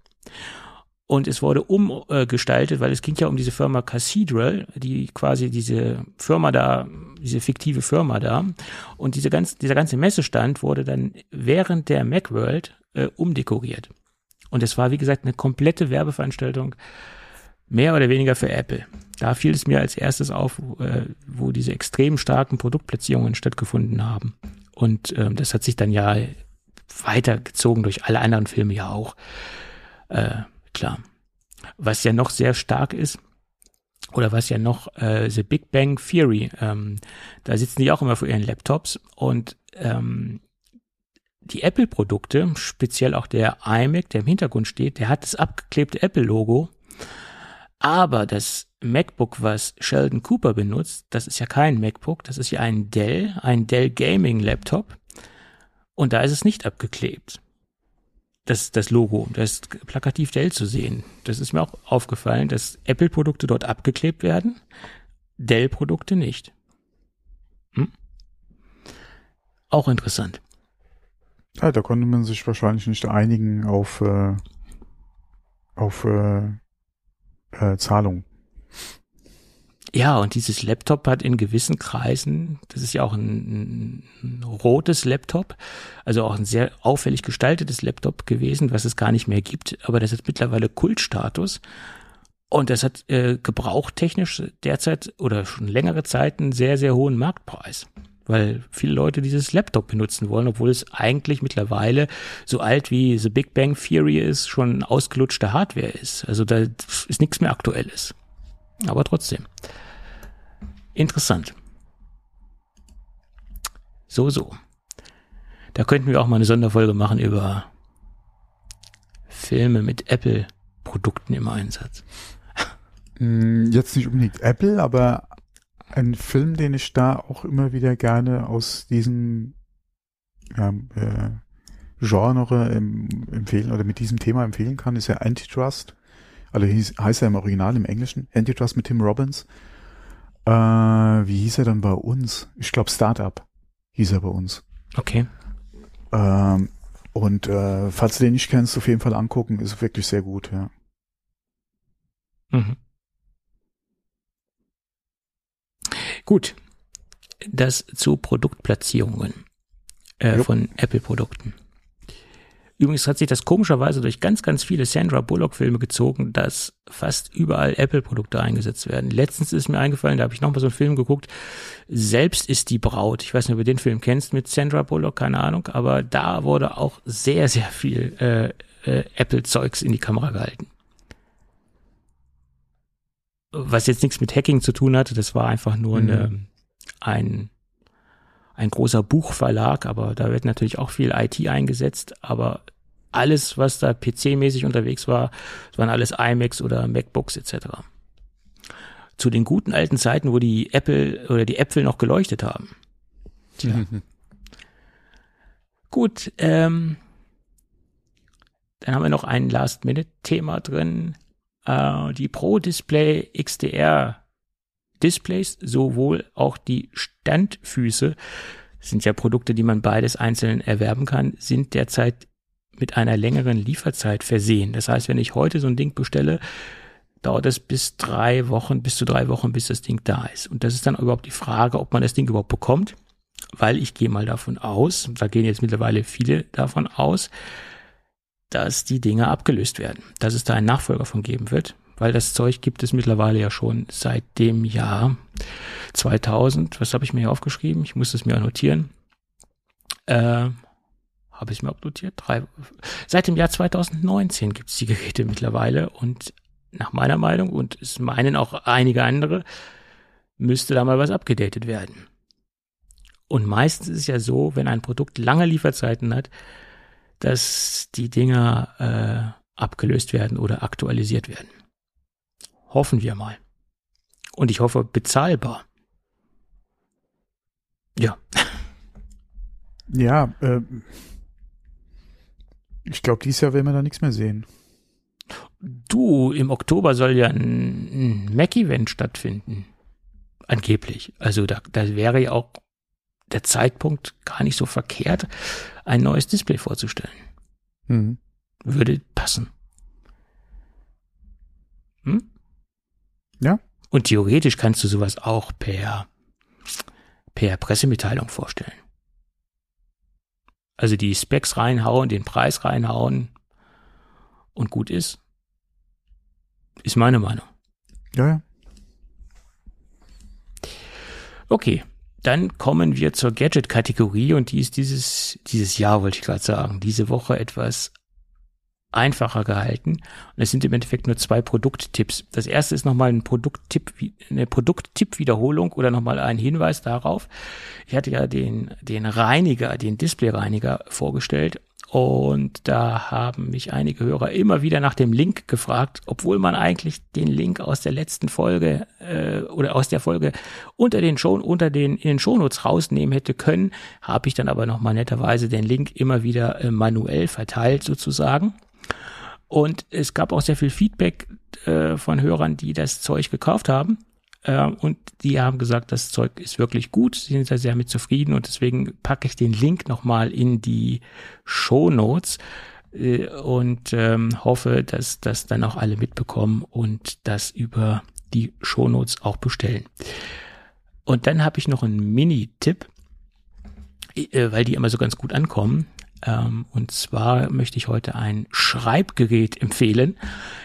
Und es wurde umgestaltet, weil es ging ja um diese Firma Cathedral, die quasi diese Firma da, diese fiktive Firma da. Und diese ganze, dieser ganze Messestand wurde dann während der Macworld äh, umdekoriert. Und es war, wie gesagt, eine komplette Werbeveranstaltung, mehr oder weniger für Apple. Da fiel es mir als erstes auf, äh, wo diese extrem starken Produktplatzierungen stattgefunden haben. Und ähm, das hat sich dann ja weitergezogen durch alle anderen Filme ja auch. Äh, klar. Was ja noch sehr stark ist, oder was ja noch äh, The Big Bang Theory, ähm, da sitzen die auch immer vor ihren Laptops und ähm, die Apple-Produkte, speziell auch der iMac, der im Hintergrund steht, der hat das abgeklebte Apple-Logo, aber das MacBook, was Sheldon Cooper benutzt, das ist ja kein MacBook, das ist ja ein Dell, ein Dell Gaming Laptop und da ist es nicht abgeklebt das, das Logo, das plakativ Dell zu sehen. Das ist mir auch aufgefallen, dass Apple-Produkte dort abgeklebt werden, Dell-Produkte nicht. Hm? Auch interessant. Ja, da konnte man sich wahrscheinlich nicht einigen auf, äh, auf äh, äh, Zahlung. Ja, und dieses Laptop hat in gewissen Kreisen, das ist ja auch ein, ein, rotes Laptop, also auch ein sehr auffällig gestaltetes Laptop gewesen, was es gar nicht mehr gibt, aber das hat mittlerweile Kultstatus. Und das hat äh, gebrauchtechnisch derzeit oder schon längere Zeit einen sehr, sehr hohen Marktpreis. Weil viele Leute dieses Laptop benutzen wollen, obwohl es eigentlich mittlerweile so alt wie The Big Bang Theory ist, schon ausgelutschte Hardware ist. Also da ist nichts mehr Aktuelles. Aber trotzdem. Interessant. So, so. Da könnten wir auch mal eine Sonderfolge machen über Filme mit Apple-Produkten im Einsatz. Hm, jetzt nicht unbedingt Apple, aber ein Film, den ich da auch immer wieder gerne aus diesem ja, äh, Genre em, empfehlen oder mit diesem Thema empfehlen kann, ist ja Antitrust. Also hieß, heißt er im Original, im Englischen. Antitrust mit Tim Robbins. Äh, wie hieß er dann bei uns? Ich glaube Startup hieß er bei uns. Okay. Ähm, und äh, falls du den nicht kennst, auf jeden Fall angucken, ist wirklich sehr gut, ja. Mhm. Gut. Das zu Produktplatzierungen äh, von Apple-Produkten. Übrigens hat sich das komischerweise durch ganz, ganz viele Sandra Bullock-Filme gezogen, dass fast überall Apple-Produkte eingesetzt werden. Letztens ist mir eingefallen, da habe ich nochmal so einen Film geguckt, Selbst ist die Braut. Ich weiß nicht, ob du den Film kennst mit Sandra Bullock, keine Ahnung, aber da wurde auch sehr, sehr viel äh, äh, Apple-Zeugs in die Kamera gehalten. Was jetzt nichts mit Hacking zu tun hatte, das war einfach nur mhm. eine, ein ein großer Buchverlag, aber da wird natürlich auch viel IT eingesetzt, aber alles, was da PC-mäßig unterwegs war, das waren alles iMacs oder MacBooks etc. Zu den guten alten Zeiten, wo die Apple oder die Äpfel noch geleuchtet haben. Tja. Gut, ähm, dann haben wir noch ein Last-Minute-Thema drin. Äh, die Pro Display XDR Displays, sowohl auch die Standfüße, sind ja Produkte, die man beides einzeln erwerben kann, sind derzeit mit einer längeren Lieferzeit versehen. Das heißt, wenn ich heute so ein Ding bestelle, dauert es bis drei Wochen, bis zu drei Wochen, bis das Ding da ist. Und das ist dann überhaupt die Frage, ob man das Ding überhaupt bekommt, weil ich gehe mal davon aus, da gehen jetzt mittlerweile viele davon aus, dass die Dinge abgelöst werden, dass es da einen Nachfolger von geben wird, weil das Zeug gibt es mittlerweile ja schon seit dem Jahr 2000. Was habe ich mir hier aufgeschrieben? Ich muss es mir notieren. Äh, habe ich mir auch notiert? Drei, seit dem Jahr 2019 gibt es die Geräte mittlerweile und nach meiner Meinung und es meinen auch einige andere, müsste da mal was abgedatet werden. Und meistens ist es ja so, wenn ein Produkt lange Lieferzeiten hat, dass die Dinger äh, abgelöst werden oder aktualisiert werden. Hoffen wir mal. Und ich hoffe bezahlbar. Ja. Ja, äh, ich glaube, dieses Jahr werden wir da nichts mehr sehen. Du, im Oktober soll ja ein, ein Mac-Event stattfinden. Angeblich. Also da, da wäre ja auch der Zeitpunkt gar nicht so verkehrt, ein neues Display vorzustellen. Mhm. Würde passen. Hm? Ja. Und theoretisch kannst du sowas auch per, per Pressemitteilung vorstellen. Also die Specs reinhauen, den Preis reinhauen und gut ist. Ist meine Meinung. Ja, ja. Okay, dann kommen wir zur Gadget-Kategorie und die ist dieses, dieses Jahr, wollte ich gerade sagen, diese Woche etwas einfacher gehalten. Und es sind im Endeffekt nur zwei Produkttipps. Das erste ist nochmal ein Produkttipp, eine Produkttipp-Wiederholung oder nochmal ein Hinweis darauf. Ich hatte ja den, den Reiniger, den Displayreiniger vorgestellt und da haben mich einige Hörer immer wieder nach dem Link gefragt, obwohl man eigentlich den Link aus der letzten Folge äh, oder aus der Folge unter den Show, unter den in den Shownotes rausnehmen hätte können, habe ich dann aber nochmal netterweise den Link immer wieder äh, manuell verteilt sozusagen. Und es gab auch sehr viel Feedback äh, von Hörern, die das Zeug gekauft haben. Äh, und die haben gesagt, das Zeug ist wirklich gut. Sie sind da sehr mit zufrieden und deswegen packe ich den Link nochmal in die Show Notes äh, und ähm, hoffe, dass das dann auch alle mitbekommen und das über die Show Notes auch bestellen. Und dann habe ich noch einen Mini-Tipp, äh, weil die immer so ganz gut ankommen. Ähm, und zwar möchte ich heute ein Schreibgerät empfehlen.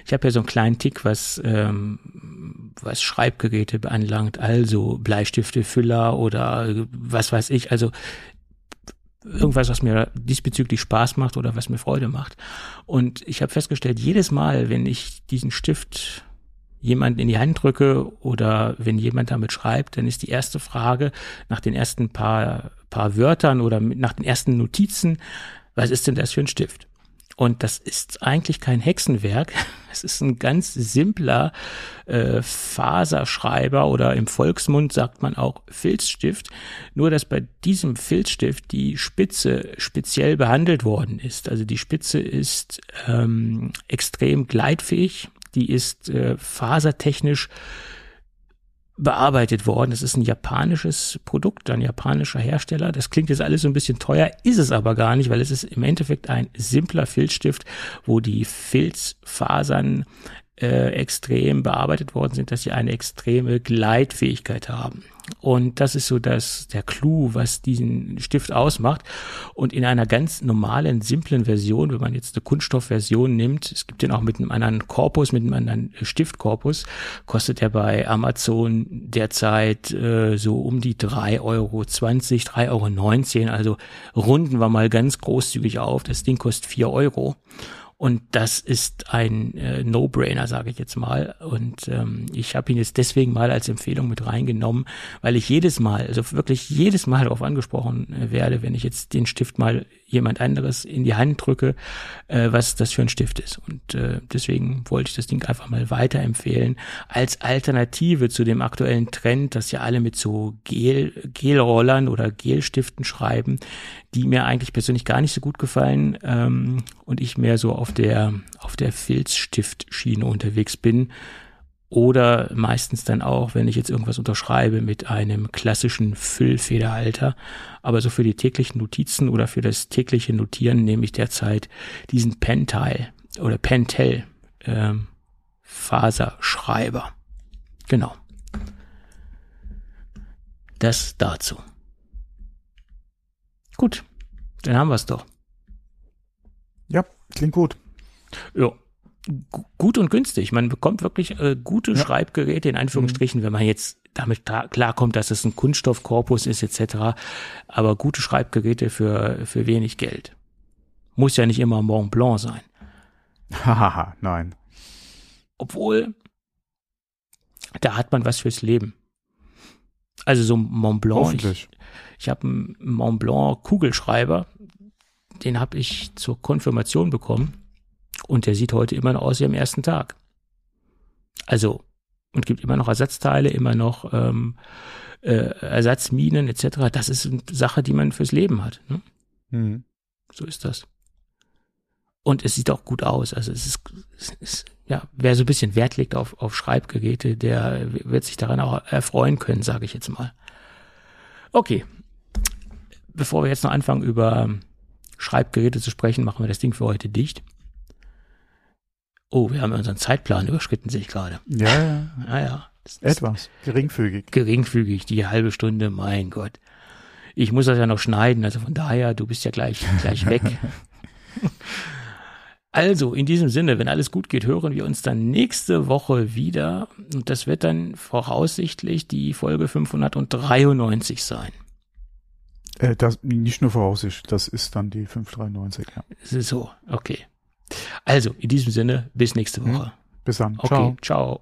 Ich habe ja so einen kleinen Tick, was, ähm, was Schreibgeräte beanlangt, also Bleistifte, Füller oder was weiß ich. Also irgendwas, was mir diesbezüglich Spaß macht oder was mir Freude macht. Und ich habe festgestellt, jedes Mal, wenn ich diesen Stift jemand in die Hand drücke oder wenn jemand damit schreibt, dann ist die erste Frage nach den ersten paar, paar Wörtern oder nach den ersten Notizen, was ist denn das für ein Stift? Und das ist eigentlich kein Hexenwerk. Es ist ein ganz simpler äh, Faserschreiber oder im Volksmund sagt man auch Filzstift. Nur dass bei diesem Filzstift die Spitze speziell behandelt worden ist. Also die Spitze ist ähm, extrem gleitfähig. Die ist äh, fasertechnisch bearbeitet worden. Es ist ein japanisches Produkt, ein japanischer Hersteller. Das klingt jetzt alles so ein bisschen teuer, ist es aber gar nicht, weil es ist im Endeffekt ein simpler Filzstift, wo die Filzfasern äh, extrem bearbeitet worden sind, dass sie eine extreme Gleitfähigkeit haben. Und das ist so das, der Clou, was diesen Stift ausmacht. Und in einer ganz normalen, simplen Version, wenn man jetzt eine Kunststoffversion nimmt, es gibt den auch mit einem anderen Korpus, mit einem anderen Stiftkorpus, kostet er bei Amazon derzeit äh, so um die 3,20 Euro, 3,19 Euro. Also runden wir mal ganz großzügig auf. Das Ding kostet 4 Euro. Und das ist ein äh, No-Brainer, sage ich jetzt mal. Und ähm, ich habe ihn jetzt deswegen mal als Empfehlung mit reingenommen, weil ich jedes Mal, also wirklich jedes Mal darauf angesprochen äh, werde, wenn ich jetzt den Stift mal jemand anderes in die Hand drücke, äh, was das für ein Stift ist. Und äh, deswegen wollte ich das Ding einfach mal weiterempfehlen als Alternative zu dem aktuellen Trend, dass ja alle mit so Gel, Gelrollern oder Gelstiften schreiben, die mir eigentlich persönlich gar nicht so gut gefallen ähm, und ich mehr so auf der auf der Filzstiftschiene unterwegs bin oder meistens dann auch, wenn ich jetzt irgendwas unterschreibe mit einem klassischen Füllfederhalter. Aber so für die täglichen Notizen oder für das tägliche Notieren nehme ich derzeit diesen Penteil oder Pentel ähm, Faserschreiber. Genau. Das dazu. Gut, dann haben wir es doch. Ja, klingt gut. Ja, gut und günstig. Man bekommt wirklich äh, gute ja. Schreibgeräte in Anführungsstrichen, mhm. wenn man jetzt damit klarkommt, dass es ein Kunststoffkorpus ist etc. Aber gute Schreibgeräte für für wenig Geld. Muss ja nicht immer Mont Blanc sein. Hahaha, nein. Obwohl da hat man was fürs Leben. Also so Mont Blanc. Ich, ich habe einen Mont Blanc Kugelschreiber, den habe ich zur Konfirmation bekommen und der sieht heute immer noch aus wie am ersten Tag. Also, und gibt immer noch Ersatzteile, immer noch ähm, äh, Ersatzminen etc. Das ist eine Sache, die man fürs Leben hat. Ne? Mhm. So ist das. Und es sieht auch gut aus. Also es ist, es ist ja, wer so ein bisschen Wert legt auf, auf Schreibgeräte, der wird sich daran auch erfreuen können, sage ich jetzt mal. Okay. Bevor wir jetzt noch anfangen, über Schreibgeräte zu sprechen, machen wir das Ding für heute dicht. Oh, wir haben unseren Zeitplan überschritten, sehe ich gerade. Ja, ja. Naja. Etwas. Geringfügig. Geringfügig, die halbe Stunde, mein Gott. Ich muss das ja noch schneiden, also von daher, du bist ja gleich, gleich weg. also, in diesem Sinne, wenn alles gut geht, hören wir uns dann nächste Woche wieder. Und das wird dann voraussichtlich die Folge 593 sein. Äh, das, nicht nur voraussichtlich, das ist dann die 593, ja. So, okay. Also, in diesem Sinne, bis nächste Woche. Bis dann. Okay, ciao. ciao.